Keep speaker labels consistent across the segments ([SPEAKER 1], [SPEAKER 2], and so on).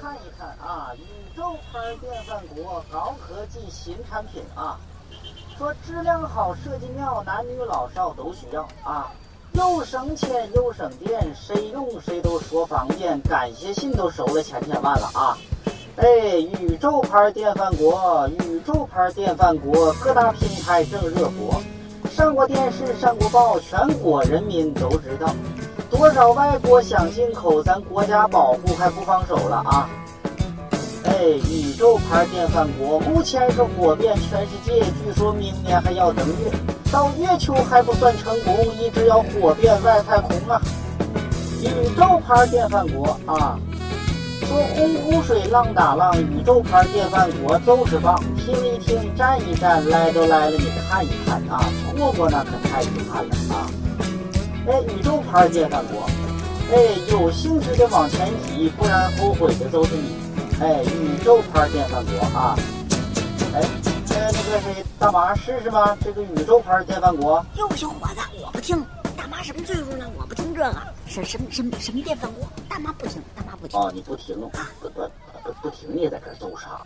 [SPEAKER 1] 看一看啊，宇宙牌电饭锅高科技新产品啊，说质量好、设计妙，男女老少都需要啊，又省钱又省电，谁用谁都说方便，感谢信都收了千千万了啊！哎，宇宙牌电饭锅，宇宙牌电饭锅，各大平台正热播，上过电视，上过报，全国人民都知道。多少外国想进口，咱国家保护还不放手了啊！哎，宇宙牌电饭锅目前是火遍全世界，据说明年还要登月，到月球还不算成功，一直要火遍外太空啊！宇宙牌电饭锅啊，说洪湖水浪打浪，宇宙牌电饭锅就是棒，听一听，站一站，来都来了，你看一看啊，错过那可太遗憾了啊！哎，宇宙牌电饭锅，哎，有兴趣的往前挤，不然后悔的都是你。哎，宇宙牌电饭锅啊，哎，呃，那个谁，大妈试试吧？这个宇宙牌电饭锅。
[SPEAKER 2] 哟，小伙子，我不听。大妈什么岁数了？我不听这个。什什什么什么电饭锅？大妈不听，大妈不听。
[SPEAKER 1] 哦，你不听，不不不不听，你在这揍啥？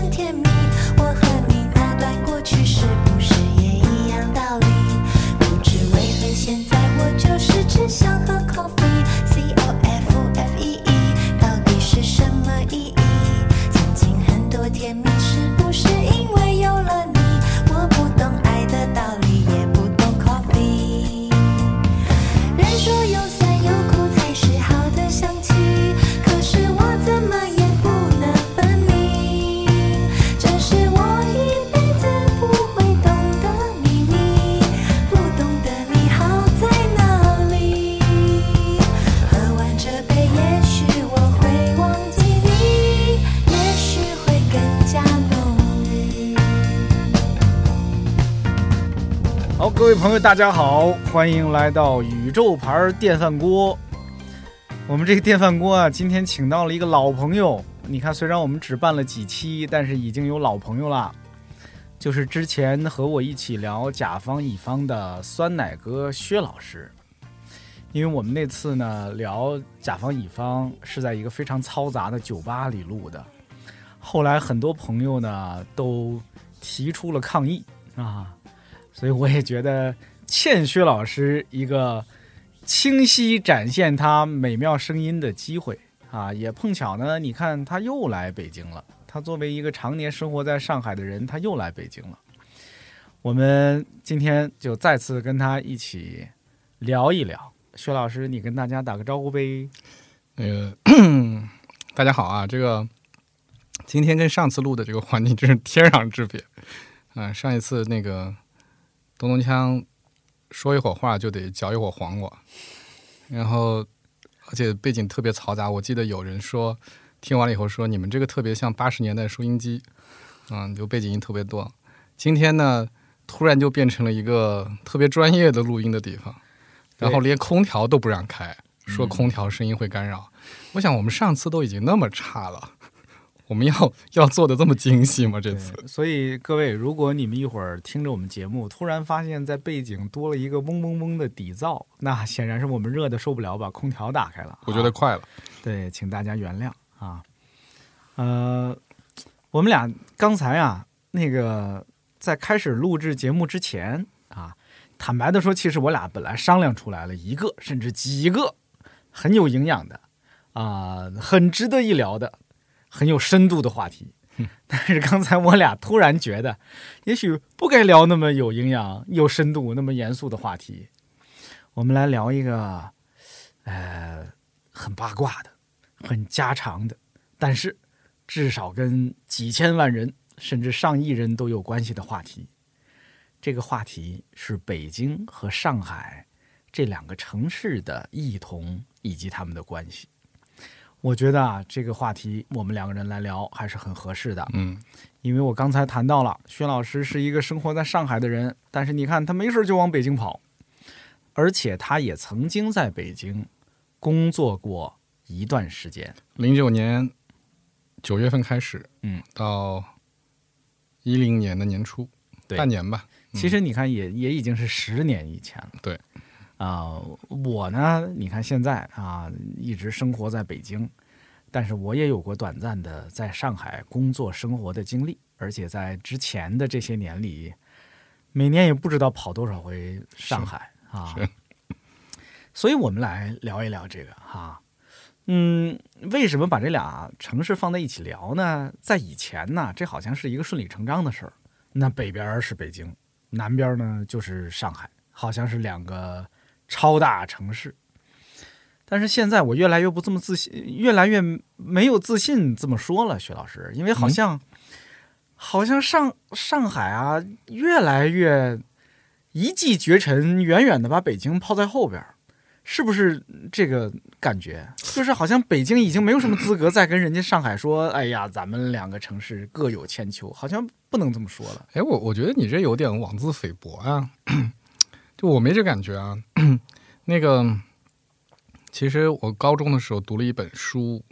[SPEAKER 1] 很甜蜜。
[SPEAKER 3] 各位朋友，大家好，欢迎来到宇宙牌电饭锅。我们这个电饭锅啊，今天请到了一个老朋友。你看，虽然我们只办了几期，但是已经有老朋友了。就是之前和我一起聊甲方乙方的酸奶哥薛老师。因为我们那次呢聊甲方乙方是在一个非常嘈杂的酒吧里录的，后来很多朋友呢都提出了抗议啊。所以我也觉得欠薛老师一个清晰展现他美妙声音的机会啊！也碰巧呢，你看他又来北京了。他作为一个常年生活在上海的人，他又来北京了。我们今天就再次跟他一起聊一聊。薛老师，你跟大家打个招呼呗。
[SPEAKER 4] 那个 大家好啊，这个今天跟上次录的这个环境真是天壤之别啊！上一次那个。咚咚锵，说一会儿话就得嚼一会儿黄瓜，然后而且背景特别嘈杂。我记得有人说，听完了以后说你们这个特别像八十年代收音机，嗯，就背景音特别多。今天呢，突然就变成了一个特别专业的录音的地方，然后连空调都不让开，说空调声音会干扰。我想我们上次都已经那么差了。我们要要做的这么精细吗？这次，
[SPEAKER 3] 所以各位，如果你们一会儿听着我们节目，突然发现，在背景多了一个嗡嗡嗡的底噪，那显然是我们热的受不了，把空调打开了。
[SPEAKER 4] 我觉得快了，
[SPEAKER 3] 对，请大家原谅啊。呃，我们俩刚才啊，那个在开始录制节目之前啊，坦白的说，其实我俩本来商量出来了一个，甚至几个很有营养的啊，很值得一聊的。很有深度的话题，但是刚才我俩突然觉得，也许不该聊那么有营养、有深度、那么严肃的话题。我们来聊一个，呃，很八卦的、很家常的，但是至少跟几千万人甚至上亿人都有关系的话题。这个话题是北京和上海这两个城市的异同以及他们的关系。我觉得啊，这个话题我们两个人来聊还是很合适的，
[SPEAKER 4] 嗯
[SPEAKER 3] 因为我刚才谈到了，薛老师是一个生活在上海的人，但是你看他没事就往北京跑，而且他也曾经在北京工作过一段时间。
[SPEAKER 4] 零九年九月份开始，
[SPEAKER 3] 嗯，
[SPEAKER 4] 到一零年的年初，
[SPEAKER 3] 对
[SPEAKER 4] 半年吧。
[SPEAKER 3] 其实你看也，也已经是十年以前了。
[SPEAKER 4] 对，
[SPEAKER 3] 啊、我呢，你看现在啊，一直生活在北京，但是我也有过短暂的在上海工作生活的经历，而且在之前的这些年里，每年也不知道跑多少回上海啊。所以我们来聊一聊这个哈。嗯，为什么把这俩城市放在一起聊呢？在以前呢，这好像是一个顺理成章的事儿。那北边是北京，南边呢就是上海，好像是两个超大城市。但是现在我越来越不这么自信，越来越没有自信这么说了，薛老师，因为好像、好像上上海啊，越来越一骑绝尘，远远的把北京抛在后边，是不是这个感觉？就是好像北京已经没有什么资格再跟人家上海说，哎呀，咱们两个城市各有千秋，好像不能这么说了。
[SPEAKER 4] 哎，我我觉得你这有点妄自菲薄啊，就我没这感觉啊。那个，其实我高中的时候读了一本书，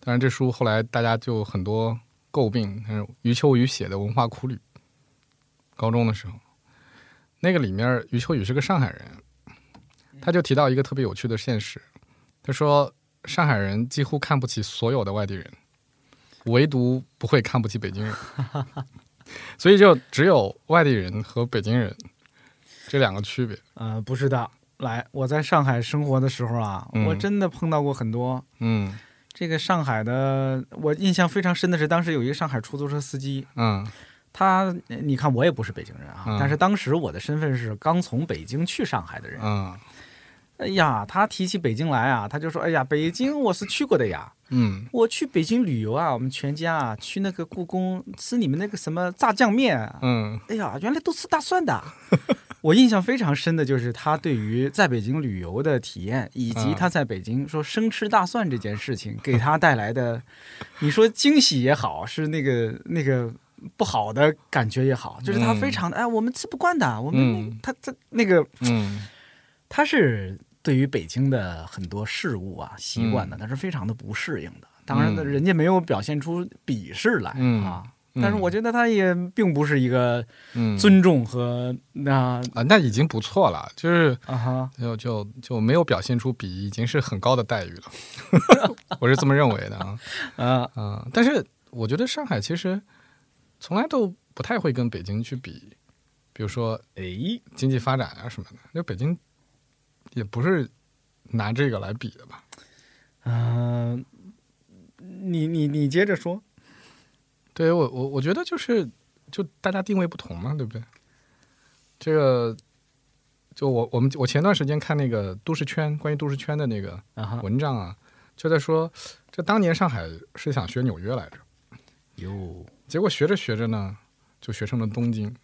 [SPEAKER 4] 当然这书后来大家就很多诟病，是余秋雨写的《文化苦旅》。高中的时候，那个里面余秋雨是个上海人，他就提到一个特别有趣的现实，他说上海人几乎看不起所有的外地人，唯独不会看不起北京人。所以就只有外地人和北京人这两个区别。
[SPEAKER 3] 呃，不是的，来，我在上海生活的时候啊，
[SPEAKER 4] 嗯。
[SPEAKER 3] 我真的碰到过很多
[SPEAKER 4] 嗯。
[SPEAKER 3] 这个上海的，我印象非常深的是，当时有一个上海出租车司机，
[SPEAKER 4] 嗯。
[SPEAKER 3] 他，你看我也不是北京人啊，
[SPEAKER 4] 嗯。
[SPEAKER 3] 但是当时我的身份是刚从北京去上海的人。
[SPEAKER 4] 嗯
[SPEAKER 3] 哎呀，他提起北京来啊，他就说：“哎呀，北京我是去过的呀，
[SPEAKER 4] 嗯。
[SPEAKER 3] 我去北京旅游啊，我们全家啊去那个故宫吃你们那个什么炸酱面啊，
[SPEAKER 4] 嗯
[SPEAKER 3] 哎呀，原来都吃大蒜的。我印象非常深的就是他对于在北京旅游的体验，以及
[SPEAKER 4] 嗯。
[SPEAKER 3] 他在北京说生吃大蒜这件事情给他带来的，你说惊喜也好，是那个那个不好的感觉也好，就是他
[SPEAKER 4] 嗯。
[SPEAKER 3] 非常的哎，我们吃不惯的，我们
[SPEAKER 4] 嗯。
[SPEAKER 3] 他他那个
[SPEAKER 4] 嗯。
[SPEAKER 3] 他是对于北京的很多事物啊习惯的，
[SPEAKER 4] 嗯。
[SPEAKER 3] 他是非常的不适应的。当然呢，
[SPEAKER 4] 嗯。
[SPEAKER 3] 人家没有表现出鄙视来、
[SPEAKER 4] 嗯
[SPEAKER 3] 啊。
[SPEAKER 4] 嗯。
[SPEAKER 3] 但是我觉得他也并不是一个
[SPEAKER 4] 嗯，
[SPEAKER 3] 尊重和那
[SPEAKER 4] 啊，那已经不错了，就是
[SPEAKER 3] 啊哈，
[SPEAKER 4] 就就就没有表现出比已经是很高的待遇了，我是这么认为的啊。
[SPEAKER 3] 啊。
[SPEAKER 4] 嗯，但是我觉得上海其实从来都不太会跟北京去比，比如说
[SPEAKER 3] 哎，
[SPEAKER 4] 经济发展啊什么的，就北京也不是拿这个来比的吧。
[SPEAKER 3] 嗯、你你你接着说，
[SPEAKER 4] 对我我我觉得就是就大家定位不同嘛，对不对？这个就我我们我前段时间看那个都市圈关于都市圈的那个文章啊，就在说这当年上海是想学纽约来着，
[SPEAKER 3] 哟，
[SPEAKER 4] 结果学着学着呢，就学成了东京。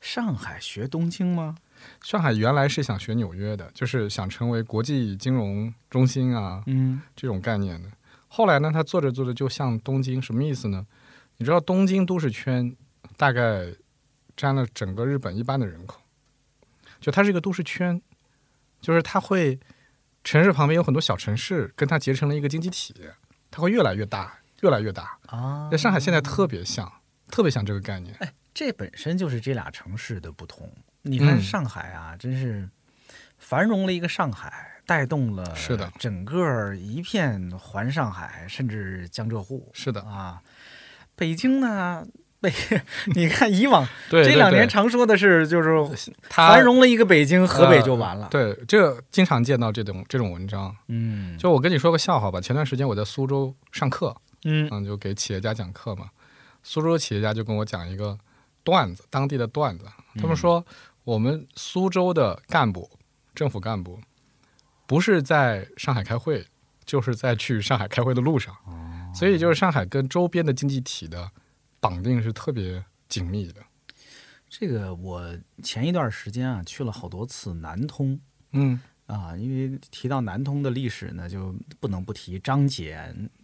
[SPEAKER 3] 上海学东京吗？
[SPEAKER 4] 上海原来是想学纽约的，就是想成为国际金融中心啊
[SPEAKER 3] 嗯
[SPEAKER 4] 这种概念的。后来呢，他做着做着就像东京，什么意思呢？你知道东京都市圈大概占了整个日本一半的人口，就它是一个都市圈，就是它会城市旁边有很多小城市，跟它结成了一个经济体，它会越来越大，越来越大。
[SPEAKER 3] 啊
[SPEAKER 4] 在上海现在特别像，特别像这个概念。
[SPEAKER 3] 这本身就是这俩城市的不同。你看
[SPEAKER 4] 嗯
[SPEAKER 3] 上海啊，真是繁荣了一个上海，带动了
[SPEAKER 4] 是的
[SPEAKER 3] 整个一片环上海，甚至江浙沪
[SPEAKER 4] 是的，
[SPEAKER 3] 啊。北京呢，北 你看以往
[SPEAKER 4] 对
[SPEAKER 3] 这两年常说的是，就是
[SPEAKER 4] 它
[SPEAKER 3] 繁荣了一个北京，河北就完了。
[SPEAKER 4] 对，这经常见到这种这种文章。
[SPEAKER 3] 嗯，
[SPEAKER 4] 就我跟你说个笑话吧，前段时间我在苏州上课，
[SPEAKER 3] 嗯
[SPEAKER 4] 嗯，就给企业家讲课嘛。苏州企业家就跟我讲一个段子，当地的段子。他们说，我们苏州的干部，政府干部，不是在上海开会，就是在去上海开会的路上。所以，就是上海跟周边的经济体的绑定是特别紧密的。
[SPEAKER 3] 这个我前一段时间啊去了好多次南通，
[SPEAKER 4] 嗯
[SPEAKER 3] 啊，因为提到南通的历史呢，就不能不提张謇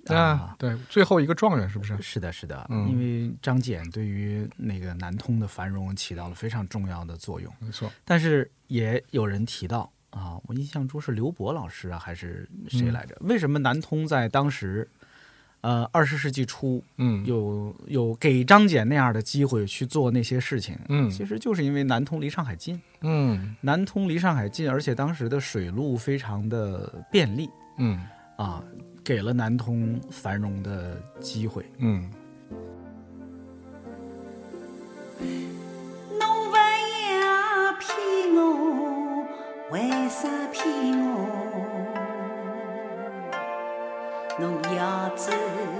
[SPEAKER 4] 啊
[SPEAKER 3] 啊。
[SPEAKER 4] 对，最后一个状元是不是？
[SPEAKER 3] 是的，是的，
[SPEAKER 4] 嗯
[SPEAKER 3] 因为张謇对于那个南通的繁荣起到了非常重要的作用。
[SPEAKER 4] 没错，
[SPEAKER 3] 但是也有人提到啊，我印象中是刘博老师啊，还是谁来着？为什么南通在当时，呃，二十世纪初
[SPEAKER 4] 嗯
[SPEAKER 3] 有有给张謇那样的机会去做那些事情？
[SPEAKER 4] 嗯
[SPEAKER 3] 其实就是因为南通离上海近，
[SPEAKER 4] 嗯
[SPEAKER 3] 南通离上海近，而且当时的水路非常的便利
[SPEAKER 4] 嗯
[SPEAKER 3] 啊，给了南通繁荣的机会。
[SPEAKER 4] 嗯，
[SPEAKER 5] 侬勿要骗我，为啥骗我？
[SPEAKER 3] 啊子。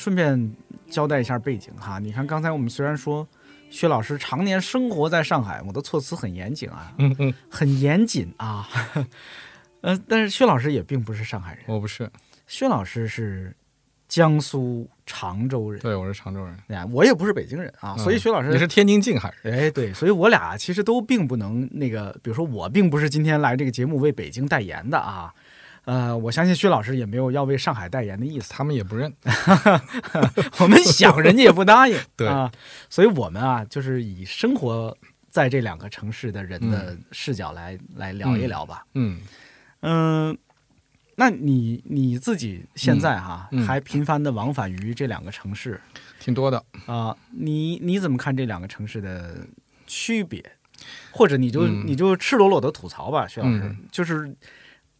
[SPEAKER 3] 顺便交代一下背景哈。你看，刚才我们虽然说薛老师常年生活在上海，我的措辞很严谨啊，
[SPEAKER 4] 嗯嗯，
[SPEAKER 3] 很严谨啊。呃，但是薛老师也并不是上海人，
[SPEAKER 4] 我不是，
[SPEAKER 3] 薛老师是江苏常州人。
[SPEAKER 4] 对我是常州人，
[SPEAKER 3] 哎呀，我也不是北京人啊，所以薛老师
[SPEAKER 4] 你是天津静海人，
[SPEAKER 3] 哎，对，所以我俩其实都并不能那个，比如说我并不是今天来这个节目为北京代言的啊，呃，我相信薛老师也没有要为上海代言的意思，
[SPEAKER 4] 他们也不认，
[SPEAKER 3] 我们想人家也不答应，
[SPEAKER 4] 对。
[SPEAKER 3] 啊，所以我们啊就是以生活在这两个城市的人的视角来、来聊一聊吧，
[SPEAKER 4] 嗯
[SPEAKER 3] 嗯。那你你自己现在哈、还频繁的往返于这两个城市。
[SPEAKER 4] 挺多的，
[SPEAKER 3] 啊、你你怎么看这两个城市的区别？或者你就、
[SPEAKER 4] 嗯。
[SPEAKER 3] 你就赤裸裸的吐槽吧，薛老师，
[SPEAKER 4] 嗯。
[SPEAKER 3] 就是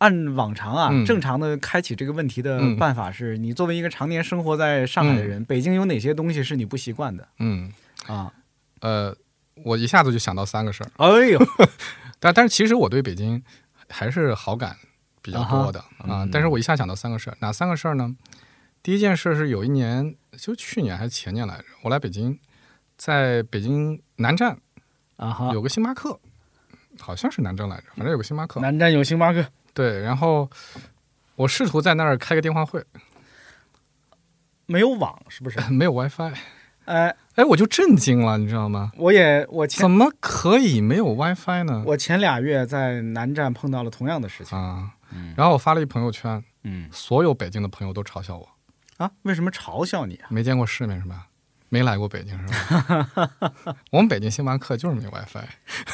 [SPEAKER 3] 按往常啊，
[SPEAKER 4] 嗯。
[SPEAKER 3] 正常的开启这个问题的
[SPEAKER 4] 嗯
[SPEAKER 3] 办法是，你作为一个常年生活在上海的人，北京有哪些东西是你不习惯的？
[SPEAKER 4] 嗯。
[SPEAKER 3] 啊？
[SPEAKER 4] 呃，我一下子就想到三个事儿，
[SPEAKER 3] 哎呦，
[SPEAKER 4] 但但是其实我对北京还是好感比较多的
[SPEAKER 3] 啊
[SPEAKER 4] 但是我一下想到三个事儿，哪三个事儿呢？第一件事是有一年，就去年还是前年来着，我来北京，在北京南站
[SPEAKER 3] 啊，
[SPEAKER 4] 有个星巴克，好像是南站来着，反正有个星巴克。
[SPEAKER 3] 南站有星巴克，
[SPEAKER 4] 对，然后我试图在那儿开个电话会，
[SPEAKER 3] 没有网是不是？
[SPEAKER 4] 没有 WiFi，
[SPEAKER 3] 哎，
[SPEAKER 4] 哎，我就震惊了，你知道吗？
[SPEAKER 3] 我也我前
[SPEAKER 4] 怎么可以没有 WiFi 呢？
[SPEAKER 3] 我前俩月在南站碰到了同样的事情，
[SPEAKER 4] 啊，
[SPEAKER 3] 嗯
[SPEAKER 4] 然后我发了一朋友圈，
[SPEAKER 3] 嗯
[SPEAKER 4] 所有北京的朋友都嘲笑我，
[SPEAKER 3] 啊，为什么嘲笑你啊？
[SPEAKER 4] 没见过世面是吧？没来过北京是吧？我们北京星巴克就是没 WiFi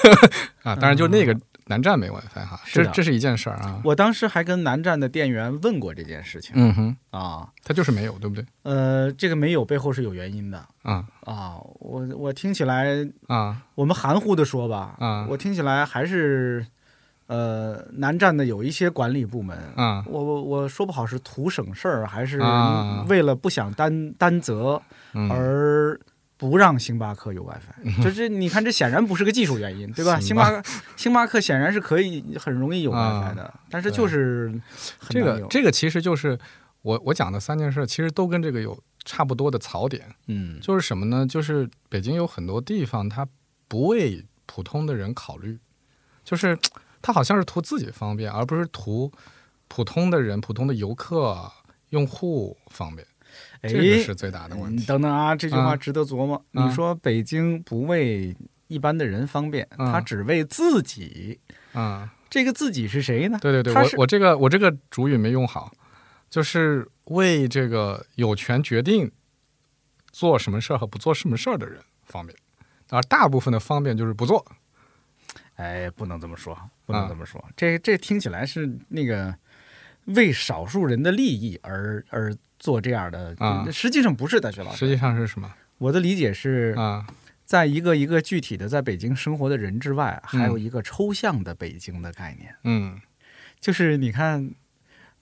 [SPEAKER 4] 啊，当然就那个南站没 WiFi 哈，
[SPEAKER 3] 是
[SPEAKER 4] 这这是一件事儿啊。
[SPEAKER 3] 我当时还跟南站的店员问过这件事情、
[SPEAKER 4] 嗯哼，
[SPEAKER 3] 啊，
[SPEAKER 4] 他就是没有，对不对？
[SPEAKER 3] 呃，这个没有背后是有原因的。
[SPEAKER 4] 啊。
[SPEAKER 3] 啊，我我听起来，
[SPEAKER 4] 啊。
[SPEAKER 3] 我们含糊的说吧，
[SPEAKER 4] 啊。
[SPEAKER 3] 我听起来还是，呃，南站的有一些管理部门，
[SPEAKER 4] 啊。
[SPEAKER 3] 我我我说不好是图省事儿，还是
[SPEAKER 4] 啊。
[SPEAKER 3] 为了不想担担责
[SPEAKER 4] 嗯。
[SPEAKER 3] 而不让星巴克有 WiFi，就是你看这显然不是个技术原因，对吧？星巴克星巴克显然是可以很容易有
[SPEAKER 4] 啊
[SPEAKER 3] WiFi 的，但是就是
[SPEAKER 4] 这个这个其实就是我我讲的三件事，其实都跟这个有差不多的槽点。
[SPEAKER 3] 嗯
[SPEAKER 4] 就是什么呢？就是北京有很多地方，它不为普通的人考虑，就是它好像是图自己方便，而不是图普通的人、普通的游客、用户方便。
[SPEAKER 3] 哎
[SPEAKER 4] 这个是最大的问
[SPEAKER 3] 你
[SPEAKER 4] 题。
[SPEAKER 3] 等等啊，这句话
[SPEAKER 4] 啊
[SPEAKER 3] 值得琢磨。
[SPEAKER 4] 啊
[SPEAKER 3] 你说北京不为一般的人方便，
[SPEAKER 4] 啊
[SPEAKER 3] 他只为自己。
[SPEAKER 4] 啊、
[SPEAKER 3] 这个自己是谁呢？
[SPEAKER 4] 对对对，我我这个我这个主语没用好，就是为这个有权决定做什么事儿和不做什么事儿的人方便，而大部分的方便就是不做。
[SPEAKER 3] 哎，不能这么说，不能
[SPEAKER 4] 啊
[SPEAKER 3] 这么说。这这听起来是那个为少数人的利益而而做这样的，
[SPEAKER 4] 啊
[SPEAKER 3] 实际上不是大学老师。
[SPEAKER 4] 实际上是什么
[SPEAKER 3] 我的理解是，
[SPEAKER 4] 啊？
[SPEAKER 3] 在一个一个具体的在北京生活的人之外，
[SPEAKER 4] 嗯
[SPEAKER 3] 还有一个抽象的北京的概念。
[SPEAKER 4] 嗯
[SPEAKER 3] 就是你看，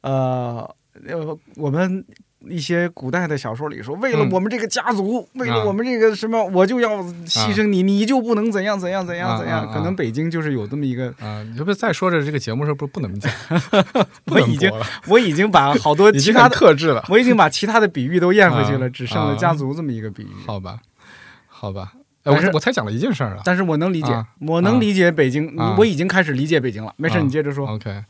[SPEAKER 3] 呃呃，我们一些古代的小说里说，为了
[SPEAKER 4] 嗯
[SPEAKER 3] 我们这个家族，为了
[SPEAKER 4] 啊
[SPEAKER 3] 我们这个什么，我就要牺牲你，你就不能怎样怎样怎样
[SPEAKER 4] 啊
[SPEAKER 3] 怎样。
[SPEAKER 4] 啊啊
[SPEAKER 3] 可能北京就是有这么一个，
[SPEAKER 4] 啊，你这不是再说着这个节目是不是不能讲？不
[SPEAKER 3] 我已经我已经把好多 其他的，
[SPEAKER 4] 克制了。
[SPEAKER 3] 我已经把其他的比喻都咽回去了，
[SPEAKER 4] 啊
[SPEAKER 3] 只剩了
[SPEAKER 4] 啊
[SPEAKER 3] 家族这么一个比喻。
[SPEAKER 4] 好吧，好吧，哎，
[SPEAKER 3] 但是
[SPEAKER 4] 我我才讲了一件事儿啊。
[SPEAKER 3] 但是我能理解
[SPEAKER 4] 啊，
[SPEAKER 3] 我能理解北京，
[SPEAKER 4] 啊
[SPEAKER 3] 我已经开始理解北京了。没事，
[SPEAKER 4] 啊
[SPEAKER 3] 你接着说。
[SPEAKER 4] OK，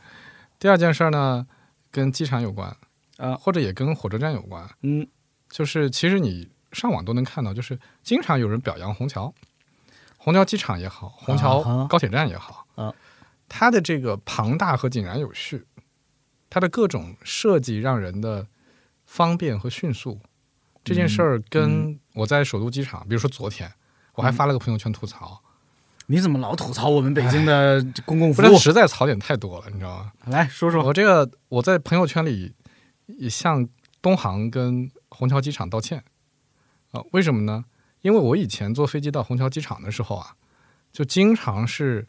[SPEAKER 4] 第二件事儿呢，跟机场有关，
[SPEAKER 3] 啊
[SPEAKER 4] 或者也跟火车站有关。
[SPEAKER 3] 嗯
[SPEAKER 4] 就是其实你上网都能看到，就是经常有人表扬虹桥，虹桥机场也好，虹
[SPEAKER 3] 啊
[SPEAKER 4] 桥高铁站也好，
[SPEAKER 3] 啊
[SPEAKER 4] 它的这个庞大和井然有序，它的各种设计让人的方便和迅速。这件事
[SPEAKER 3] 嗯
[SPEAKER 4] 儿跟我在首都机场，比如说昨天，我还发了个朋友圈吐槽，
[SPEAKER 3] 你怎么老吐槽我们北京的公共服务？
[SPEAKER 4] 实在槽点太多了，你知道吗？
[SPEAKER 3] 来说说。
[SPEAKER 4] 我这个我在朋友圈里也向东航跟虹桥机场道歉啊、为什么呢？因为我以前坐飞机到虹桥机场的时候啊，就经常是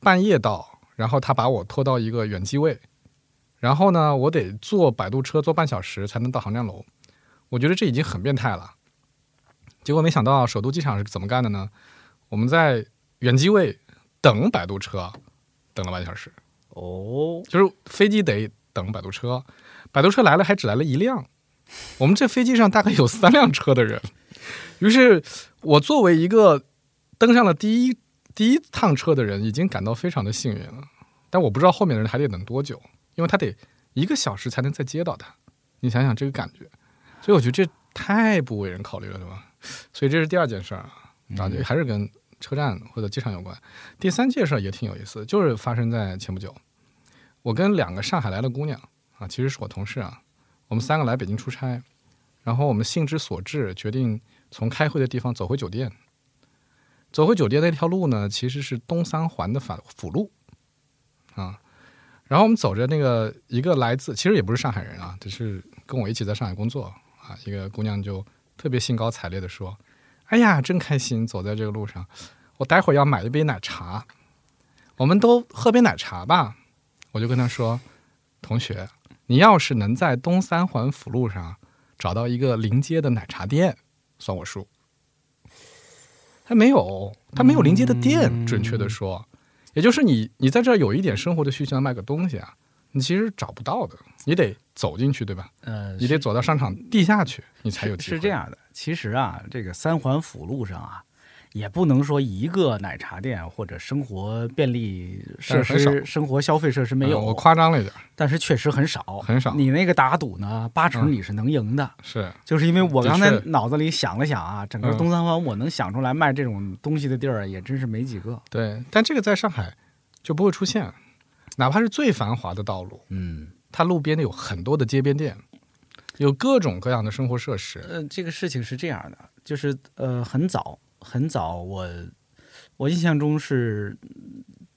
[SPEAKER 4] 半夜到，然后他把我拖到一个远机位，然后呢，我得坐摆渡车坐半小时才能到航站楼。我觉得这已经很变态了。结果没想到首都机场是怎么干的呢？我们在远机位等摆渡车，等了半小时。
[SPEAKER 3] 哦，
[SPEAKER 4] 就是飞机得等摆渡车，摆渡车来了还只来了一辆，我们这飞机上大概有三辆车的人，于是我作为一个登上了第一第一趟车的人，已经感到非常的幸运了，但我不知道后面的人还得等多久，因为他得一个小时才能再接到他，你想想这个感觉，所以我觉得这太不为人考虑了，对吧？所以这是第二件事儿啊，啊，就还是跟车站或者机场有关。第三件事儿也挺有意思，就是发生在前不久。我跟两个上海来的姑娘其实是我同事啊，我们三个来北京出差，然后我们兴之所至，决定从开会的地方走回酒店。走回酒店那条路呢，其实是东三环的反辅路啊。然后我们走着那个一个来自，其实也不是上海人啊，只是跟我一起在上海工作啊，一个姑娘就特别兴高采烈的说：“哎呀，真开心，走在这个路上，我待会儿要买一杯奶茶，我们都喝杯奶茶吧。”我就跟她说：“同学，你要是能在东三环辅路上找到一个临街的奶茶店，算我输。”他没有，他没有临街的店，准确的说，也就是你你在这儿有一点生活的需求，要卖个东西啊，你其实找不到的，你得走进去，对吧？
[SPEAKER 3] 呃，
[SPEAKER 4] 你得走到商场地下去，你才有机会。
[SPEAKER 3] 是这，样的，其实啊，这个三环辅路上啊，也不能说一个奶茶店或者生活便利设施、生活消费设施没有，
[SPEAKER 4] 嗯我夸张了一点，
[SPEAKER 3] 但是确实很少，
[SPEAKER 4] 很少。
[SPEAKER 3] 你那个打赌呢，八成
[SPEAKER 4] 嗯。
[SPEAKER 3] 你是能赢的，
[SPEAKER 4] 是。
[SPEAKER 3] 就是因为我刚才脑子里想了想啊，整个
[SPEAKER 4] 嗯。
[SPEAKER 3] 东三环我能想出来卖这种东西的地儿也真是没几个。
[SPEAKER 4] 对，但这个在上海就不会出现，哪怕是最繁华的道路，
[SPEAKER 3] 嗯，
[SPEAKER 4] 它路边有很多的街边店，有各种各样的生活设施。
[SPEAKER 3] 呃，这个事情是这样的，就是呃，很早很早我，我印象中是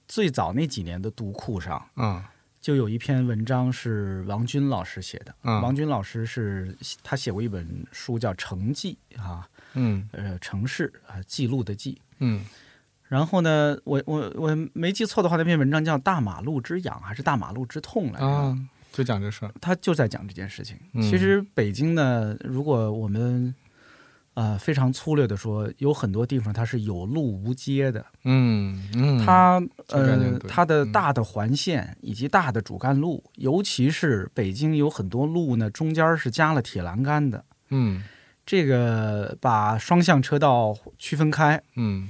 [SPEAKER 3] 最早那几年的读库上。
[SPEAKER 4] 嗯
[SPEAKER 3] 就有一篇文章是王军老师写的。
[SPEAKER 4] 嗯
[SPEAKER 3] 王军老师是他写过一本书叫《城记》啊，
[SPEAKER 4] 嗯
[SPEAKER 3] 呃，城市啊，记录的记。
[SPEAKER 4] 嗯
[SPEAKER 3] 然后呢，我我我没记错的话，那篇文章叫《大马路之痒》还是《大马路之痛》来着？
[SPEAKER 4] 啊，就讲这事儿。
[SPEAKER 3] 他就在讲这件事情。
[SPEAKER 4] 嗯
[SPEAKER 3] 其实北京呢，如果我们呃非常粗略的说，有很多地方它是有路无街的。
[SPEAKER 4] 嗯嗯，
[SPEAKER 3] 它呃它的
[SPEAKER 4] 嗯
[SPEAKER 3] 大的环线以及大的主干路，尤其是北京有很多路呢，中间是加了铁栏杆的。
[SPEAKER 4] 嗯
[SPEAKER 3] 这个把双向车道区分开。
[SPEAKER 4] 嗯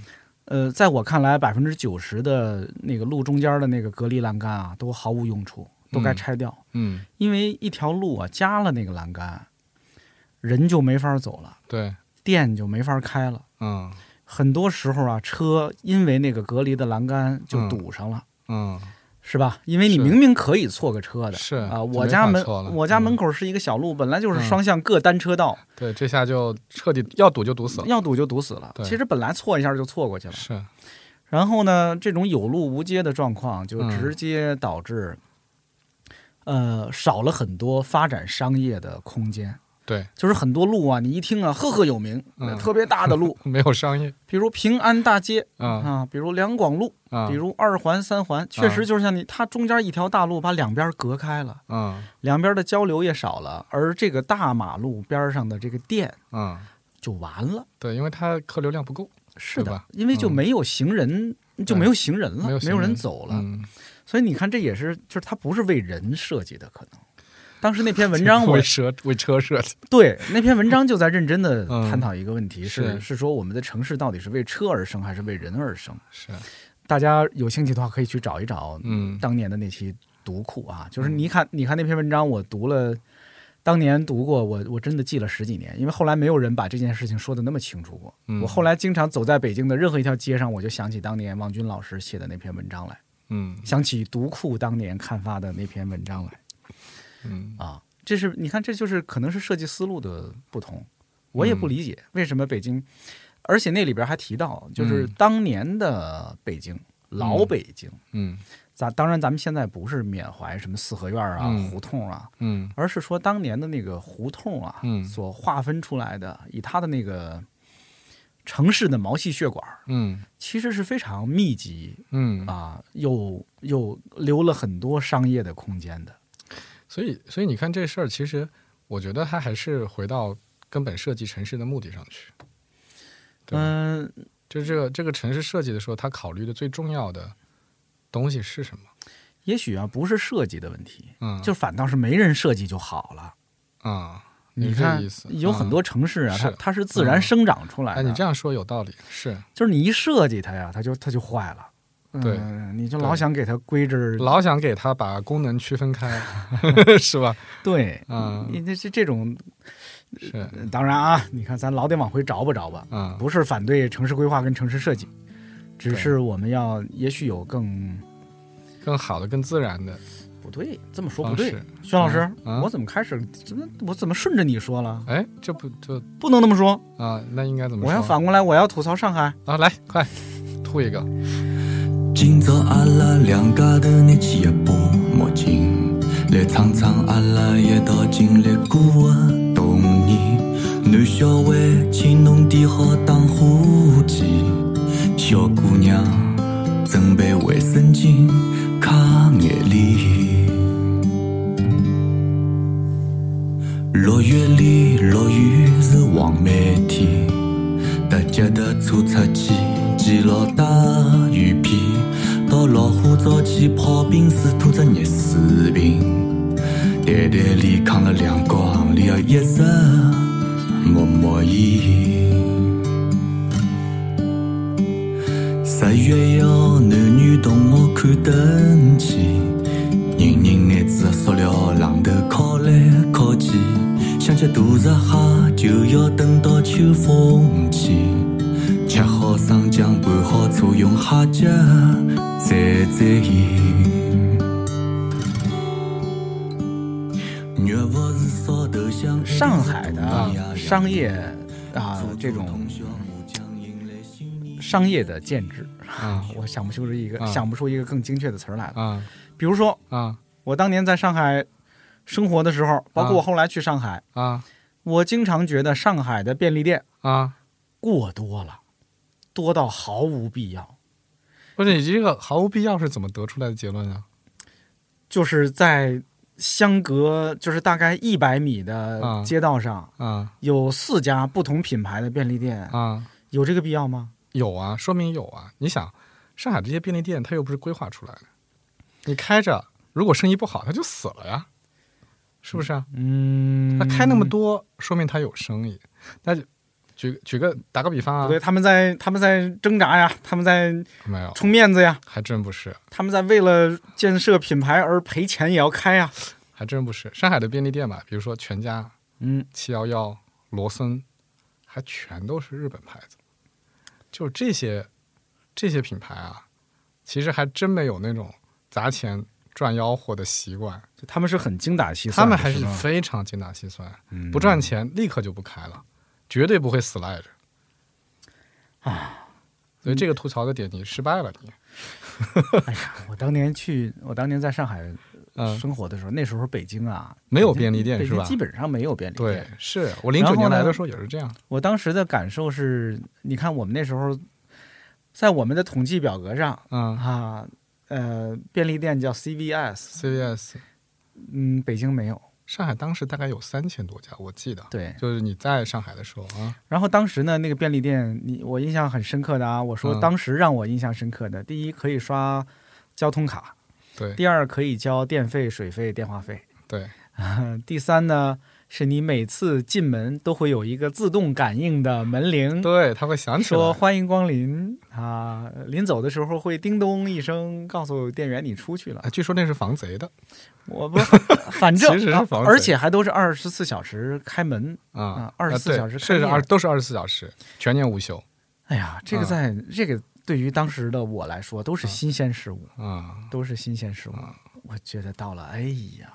[SPEAKER 3] 呃，在我看来，百分之九十的那个路中间的那个隔离栏杆啊，都毫无用处，都该
[SPEAKER 4] 嗯
[SPEAKER 3] 拆掉。
[SPEAKER 4] 嗯，
[SPEAKER 3] 因为一条路啊，加了那个栏杆，人就没法走了，
[SPEAKER 4] 对，
[SPEAKER 3] 店就没法开了。
[SPEAKER 4] 嗯。
[SPEAKER 3] 很多时候啊，车因为那个隔离的栏杆就
[SPEAKER 4] 嗯。
[SPEAKER 3] 堵上了，
[SPEAKER 4] 嗯。
[SPEAKER 3] 是吧？因为你明明可以错个车的，
[SPEAKER 4] 是。
[SPEAKER 3] 啊，我家门我家门
[SPEAKER 4] 嗯
[SPEAKER 3] 口是一个小路，本来就是
[SPEAKER 4] 嗯。
[SPEAKER 3] 双向各单车道，
[SPEAKER 4] 对，这下就彻底要堵就堵死了。
[SPEAKER 3] 要堵就堵死了。其实本来错一下就错过去了。
[SPEAKER 4] 是，
[SPEAKER 3] 然后呢，这种有路无街的状况就
[SPEAKER 4] 嗯。
[SPEAKER 3] 直接导致，呃，少了很多发展商业的空间。
[SPEAKER 4] 对，
[SPEAKER 3] 就是很多路啊，你一听啊，赫赫有名，
[SPEAKER 4] 嗯。
[SPEAKER 3] 特别大的路，
[SPEAKER 4] 没有商业。
[SPEAKER 3] 比如平安大街
[SPEAKER 4] 啊。
[SPEAKER 3] 啊，比如两广路，
[SPEAKER 4] 啊，
[SPEAKER 3] 比如二环、三环，确实就是像你，它中间一条大路把两边隔开了，
[SPEAKER 4] 嗯
[SPEAKER 3] 两边的交流也少了，而这个大马路边上的这个店
[SPEAKER 4] 嗯，
[SPEAKER 3] 就完了。
[SPEAKER 4] 对，因为它客流量不够，
[SPEAKER 3] 是的，因为就
[SPEAKER 4] 嗯。
[SPEAKER 3] 没有行人，就没有行人了，
[SPEAKER 4] 没有
[SPEAKER 3] 人
[SPEAKER 4] 人
[SPEAKER 3] 走了，
[SPEAKER 4] 嗯，
[SPEAKER 3] 所以你看，这也是就是它不是为人设计的，可能。当时那篇文章 我
[SPEAKER 4] 为车为车设计，
[SPEAKER 3] 对那篇文章就在认真的
[SPEAKER 4] 嗯。
[SPEAKER 3] 探讨一个问题，是
[SPEAKER 4] 是。
[SPEAKER 3] 是说我们的城市到底是为车而生还是为人而生？
[SPEAKER 4] 是，
[SPEAKER 3] 大家有兴趣的话可以去找一找
[SPEAKER 4] 嗯。
[SPEAKER 3] 当年的那期读库啊，就是你看你看那篇文章，我读了。当年读过，我我真的记了十几年，因为后来没有人把这件事情说的那么清楚过。
[SPEAKER 4] 嗯。
[SPEAKER 3] 我后来经常走在北京的任何一条街上，我就想起当年王军老师写的那篇文章来，
[SPEAKER 4] 嗯。
[SPEAKER 3] 想起读库当年刊发的那篇文章来
[SPEAKER 4] 嗯
[SPEAKER 3] 啊。这是你看，这就是可能是设计思路的不同。我也不理解为什么北京，而且那里边还提到，就是
[SPEAKER 4] 嗯
[SPEAKER 3] 当年的北京，老北京。
[SPEAKER 4] 嗯
[SPEAKER 3] 咱当然，咱们现在不是缅怀什么四合院啊、
[SPEAKER 4] 嗯
[SPEAKER 3] 胡同啊，
[SPEAKER 4] 嗯
[SPEAKER 3] 而是说当年的那个胡同啊，
[SPEAKER 4] 嗯
[SPEAKER 3] 所划分出来的，以它的那个城市的毛细血管，
[SPEAKER 4] 嗯
[SPEAKER 3] 其实是非常密集
[SPEAKER 4] 嗯
[SPEAKER 3] 啊，又又留了很多商业的空间的。
[SPEAKER 4] 所以，所以你看这事儿，其实我觉得它还是回到根本设计城市的目的上去。
[SPEAKER 3] 嗯，
[SPEAKER 4] 就这个这个城市设计的时候，它考虑的最重要的东西是什么？
[SPEAKER 3] 也许啊，不是设计的问题，
[SPEAKER 4] 嗯，
[SPEAKER 3] 就反倒是没人设计就好了。
[SPEAKER 4] 啊，
[SPEAKER 3] 你看
[SPEAKER 4] 是这意思，
[SPEAKER 3] 有很多城市啊，它它是自然生长出来
[SPEAKER 4] 哎，
[SPEAKER 3] 的。
[SPEAKER 4] 你这样说有道理，是
[SPEAKER 3] 就是你一设计它呀，它就它就坏了。
[SPEAKER 4] 对
[SPEAKER 3] 嗯，你就老想给它规制，
[SPEAKER 4] 老想给它把功能区分开，是吧？
[SPEAKER 3] 对，
[SPEAKER 4] 嗯
[SPEAKER 3] 你这这这种，
[SPEAKER 4] 是，
[SPEAKER 3] 当然啊，你看咱老得往回找吧找吧，
[SPEAKER 4] 嗯，
[SPEAKER 3] 不是反对城市规划跟城市设计，只是我们要也许有更
[SPEAKER 4] 更好的、更自然的
[SPEAKER 3] 不对，这么说不对。。薛老师，
[SPEAKER 4] 嗯
[SPEAKER 3] 我怎么开始怎么我怎么顺着你说了？
[SPEAKER 4] 哎，这不就
[SPEAKER 3] 不能那么说，
[SPEAKER 4] 啊？那应该怎么说？
[SPEAKER 3] 我要反过来，我要吐槽上海。
[SPEAKER 4] 啊，来，快吐一个。
[SPEAKER 6] 今朝阿拉两家头拿起一把墨镜，来唱唱阿拉一道经历过的童年。男小孩，请侬点好打火机，小姑娘准备卫生巾、擦眼泪。六月里落雨是黄梅天。搭脚踏车出去，记牢带雨披，到老虎灶前泡冰水，拖着热水瓶，袋袋里扛了两光里的一直默默烟。十月一号，男女同学看灯去，人人拿着塑料榔头敲来敲去，想吃大闸蟹就要等到秋风起，吃好生姜拌好醋，用虾脚蘸蘸盐。肉不是烧头香，
[SPEAKER 3] 上海的
[SPEAKER 6] 啊
[SPEAKER 3] 商业啊，这种商业的建制。
[SPEAKER 4] 啊
[SPEAKER 3] 我想不出一个、
[SPEAKER 4] 啊。
[SPEAKER 3] 想不出一个更精确的词儿来了。
[SPEAKER 4] 啊。
[SPEAKER 3] 比如说，
[SPEAKER 4] 啊。
[SPEAKER 3] 我当年在上海生活的时候，包括
[SPEAKER 4] 啊
[SPEAKER 3] 我后来去上海，
[SPEAKER 4] 啊。
[SPEAKER 3] 我经常觉得上海的便利店
[SPEAKER 4] 啊！
[SPEAKER 3] 过多了，多到毫无必要。
[SPEAKER 4] 不是你这个毫无必要是怎么得出来的结论啊？
[SPEAKER 3] 就是在相隔就是大概一百米的
[SPEAKER 4] 啊
[SPEAKER 3] 街道上，
[SPEAKER 4] 啊
[SPEAKER 3] 有四家不同品牌的便利店，
[SPEAKER 4] 啊，
[SPEAKER 3] 有这个必要吗？
[SPEAKER 4] 有啊，说明有啊。你想，上海这些便利店它又不是规划出来的，你开着，如果生意不好，它就死了呀，是不是啊？
[SPEAKER 3] 嗯，
[SPEAKER 4] 它开那么多，说明它有生意。那就举举个打个比方啊。
[SPEAKER 3] 对，，他们在他们在挣扎呀，他们在
[SPEAKER 4] 没有，
[SPEAKER 3] 充面子呀，
[SPEAKER 4] 还真不是，
[SPEAKER 3] 他们在为了建设品牌而赔钱也要开呀。
[SPEAKER 4] 还真不是。上海的便利店吧，比如说全家、
[SPEAKER 3] 嗯，
[SPEAKER 4] 七幺幺、罗森，还全都是日本牌子。就这些这些品牌啊，其实还真没有那种砸钱赚吆喝的习惯，
[SPEAKER 3] 就他们是很精打细算，
[SPEAKER 4] 他们还是非常精打细算，
[SPEAKER 3] 嗯。
[SPEAKER 4] 不赚钱立刻就不开了，绝对不会死赖着。
[SPEAKER 3] 啊。
[SPEAKER 4] 所以这个吐槽的点你失败了，你
[SPEAKER 3] 哎呀，我当年去，我当年在上海
[SPEAKER 4] 嗯
[SPEAKER 3] 生活的时候，那时候北京啊
[SPEAKER 4] 没有便利店是吧
[SPEAKER 3] 基本上没有便利店对。，
[SPEAKER 4] 是我零九年来的时候也是这样。
[SPEAKER 3] 我当时的感受是，你看我们那时候，在我们的统计表格上
[SPEAKER 4] 嗯
[SPEAKER 3] 啊，呃，便利店叫
[SPEAKER 4] CVS，，CVS
[SPEAKER 3] 嗯，北京没有。
[SPEAKER 4] 上海当时大概有三千多家，我记得。
[SPEAKER 3] 对，
[SPEAKER 4] 就是你在上海的时候啊，
[SPEAKER 3] 然后当时呢，那个便利店，你我印象很深刻的啊，我说
[SPEAKER 4] 嗯。
[SPEAKER 3] 当时让我印象深刻的，第一可以刷交通卡，
[SPEAKER 4] 对。
[SPEAKER 3] 第二可以交电费、水费、电话费，
[SPEAKER 4] 对，
[SPEAKER 3] 第三呢是你每次进门都会有一个自动感应的门铃，
[SPEAKER 4] 对，它会响起
[SPEAKER 3] 说。欢迎光临啊，临走的时候会叮咚一声告诉店员你出去了
[SPEAKER 4] 啊，。据说那是防贼的
[SPEAKER 3] 我不，反正
[SPEAKER 4] 其实是防贼
[SPEAKER 3] 而且还都是二十四小时开门。
[SPEAKER 4] 啊
[SPEAKER 3] 啊，24
[SPEAKER 4] 啊对
[SPEAKER 3] 小时开
[SPEAKER 4] 是
[SPEAKER 3] 业
[SPEAKER 4] 二都是二十四小时，全年无休
[SPEAKER 3] 哎呀，这个
[SPEAKER 4] 啊
[SPEAKER 3] 在、这个对于当时的我来说都是新鲜事物，
[SPEAKER 4] 啊。
[SPEAKER 3] 都是新鲜事物。我觉得到了，哎呀，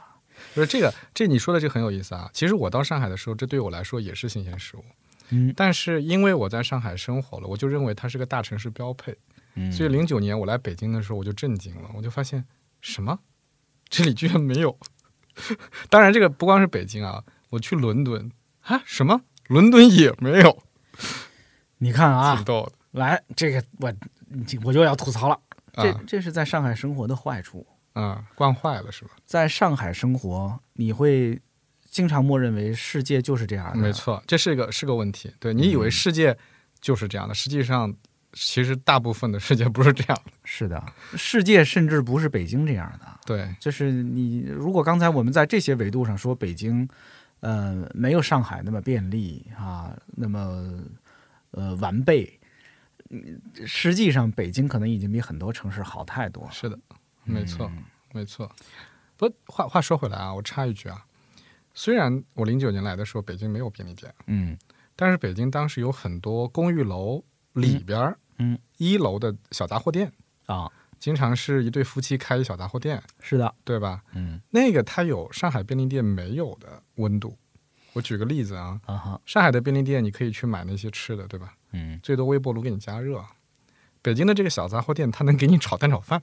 [SPEAKER 4] 不是这个，这你说的这很有意思啊。其实我到上海的时候，这对我来说也是新鲜事物。
[SPEAKER 3] 嗯
[SPEAKER 4] 但是因为我在上海生活了，我就认为它是个大城市标配。
[SPEAKER 3] 嗯
[SPEAKER 4] 所以零九年我来北京的时候，我就震惊了，我就发现什么，这里居然没有。当然，这个不光是北京啊，我去伦敦啊，什么伦敦也没有，
[SPEAKER 3] 你看啊
[SPEAKER 4] 挺，逗的
[SPEAKER 3] 来这个我我就要吐槽了，这、
[SPEAKER 4] 啊
[SPEAKER 3] 这是在上海生活的坏处。
[SPEAKER 4] 啊，惯坏了是吧？
[SPEAKER 3] 在上海生活，你会经常默认为世界就是这样的。
[SPEAKER 4] 没，错，这是个是个问题。对你以为世界就是这样的，实际上其实大部分的世界不是这样的。
[SPEAKER 3] 是的，世界甚至不是北京这样的。
[SPEAKER 4] 对，
[SPEAKER 3] 就是你，如果刚才我们在这些维度上说北京，呃，没有上海那么便利啊，那么呃完备，嗯实际上北京可能已经比很多城市好太多了。
[SPEAKER 4] 是的，没错，
[SPEAKER 3] 嗯
[SPEAKER 4] 没错。不，话话说回来啊，我插一句啊，虽然我零九年来的时候北京没有便利店，
[SPEAKER 3] 嗯
[SPEAKER 4] 但是北京当时有很多公寓楼里边儿，
[SPEAKER 3] 嗯
[SPEAKER 4] 一楼的小杂货店，
[SPEAKER 3] 啊，
[SPEAKER 4] 经常是一对夫妻开一小杂货店，
[SPEAKER 3] 是的，
[SPEAKER 4] 对吧？
[SPEAKER 3] 嗯
[SPEAKER 4] 那个它有上海便利店没有的温度。我举个例子啊，
[SPEAKER 3] 啊哈，
[SPEAKER 4] 上海的便利店你可以去买那些吃的，对吧？
[SPEAKER 3] 嗯
[SPEAKER 4] 最多微波炉给你加热。北京的这个小杂货店，他能给你炒蛋炒饭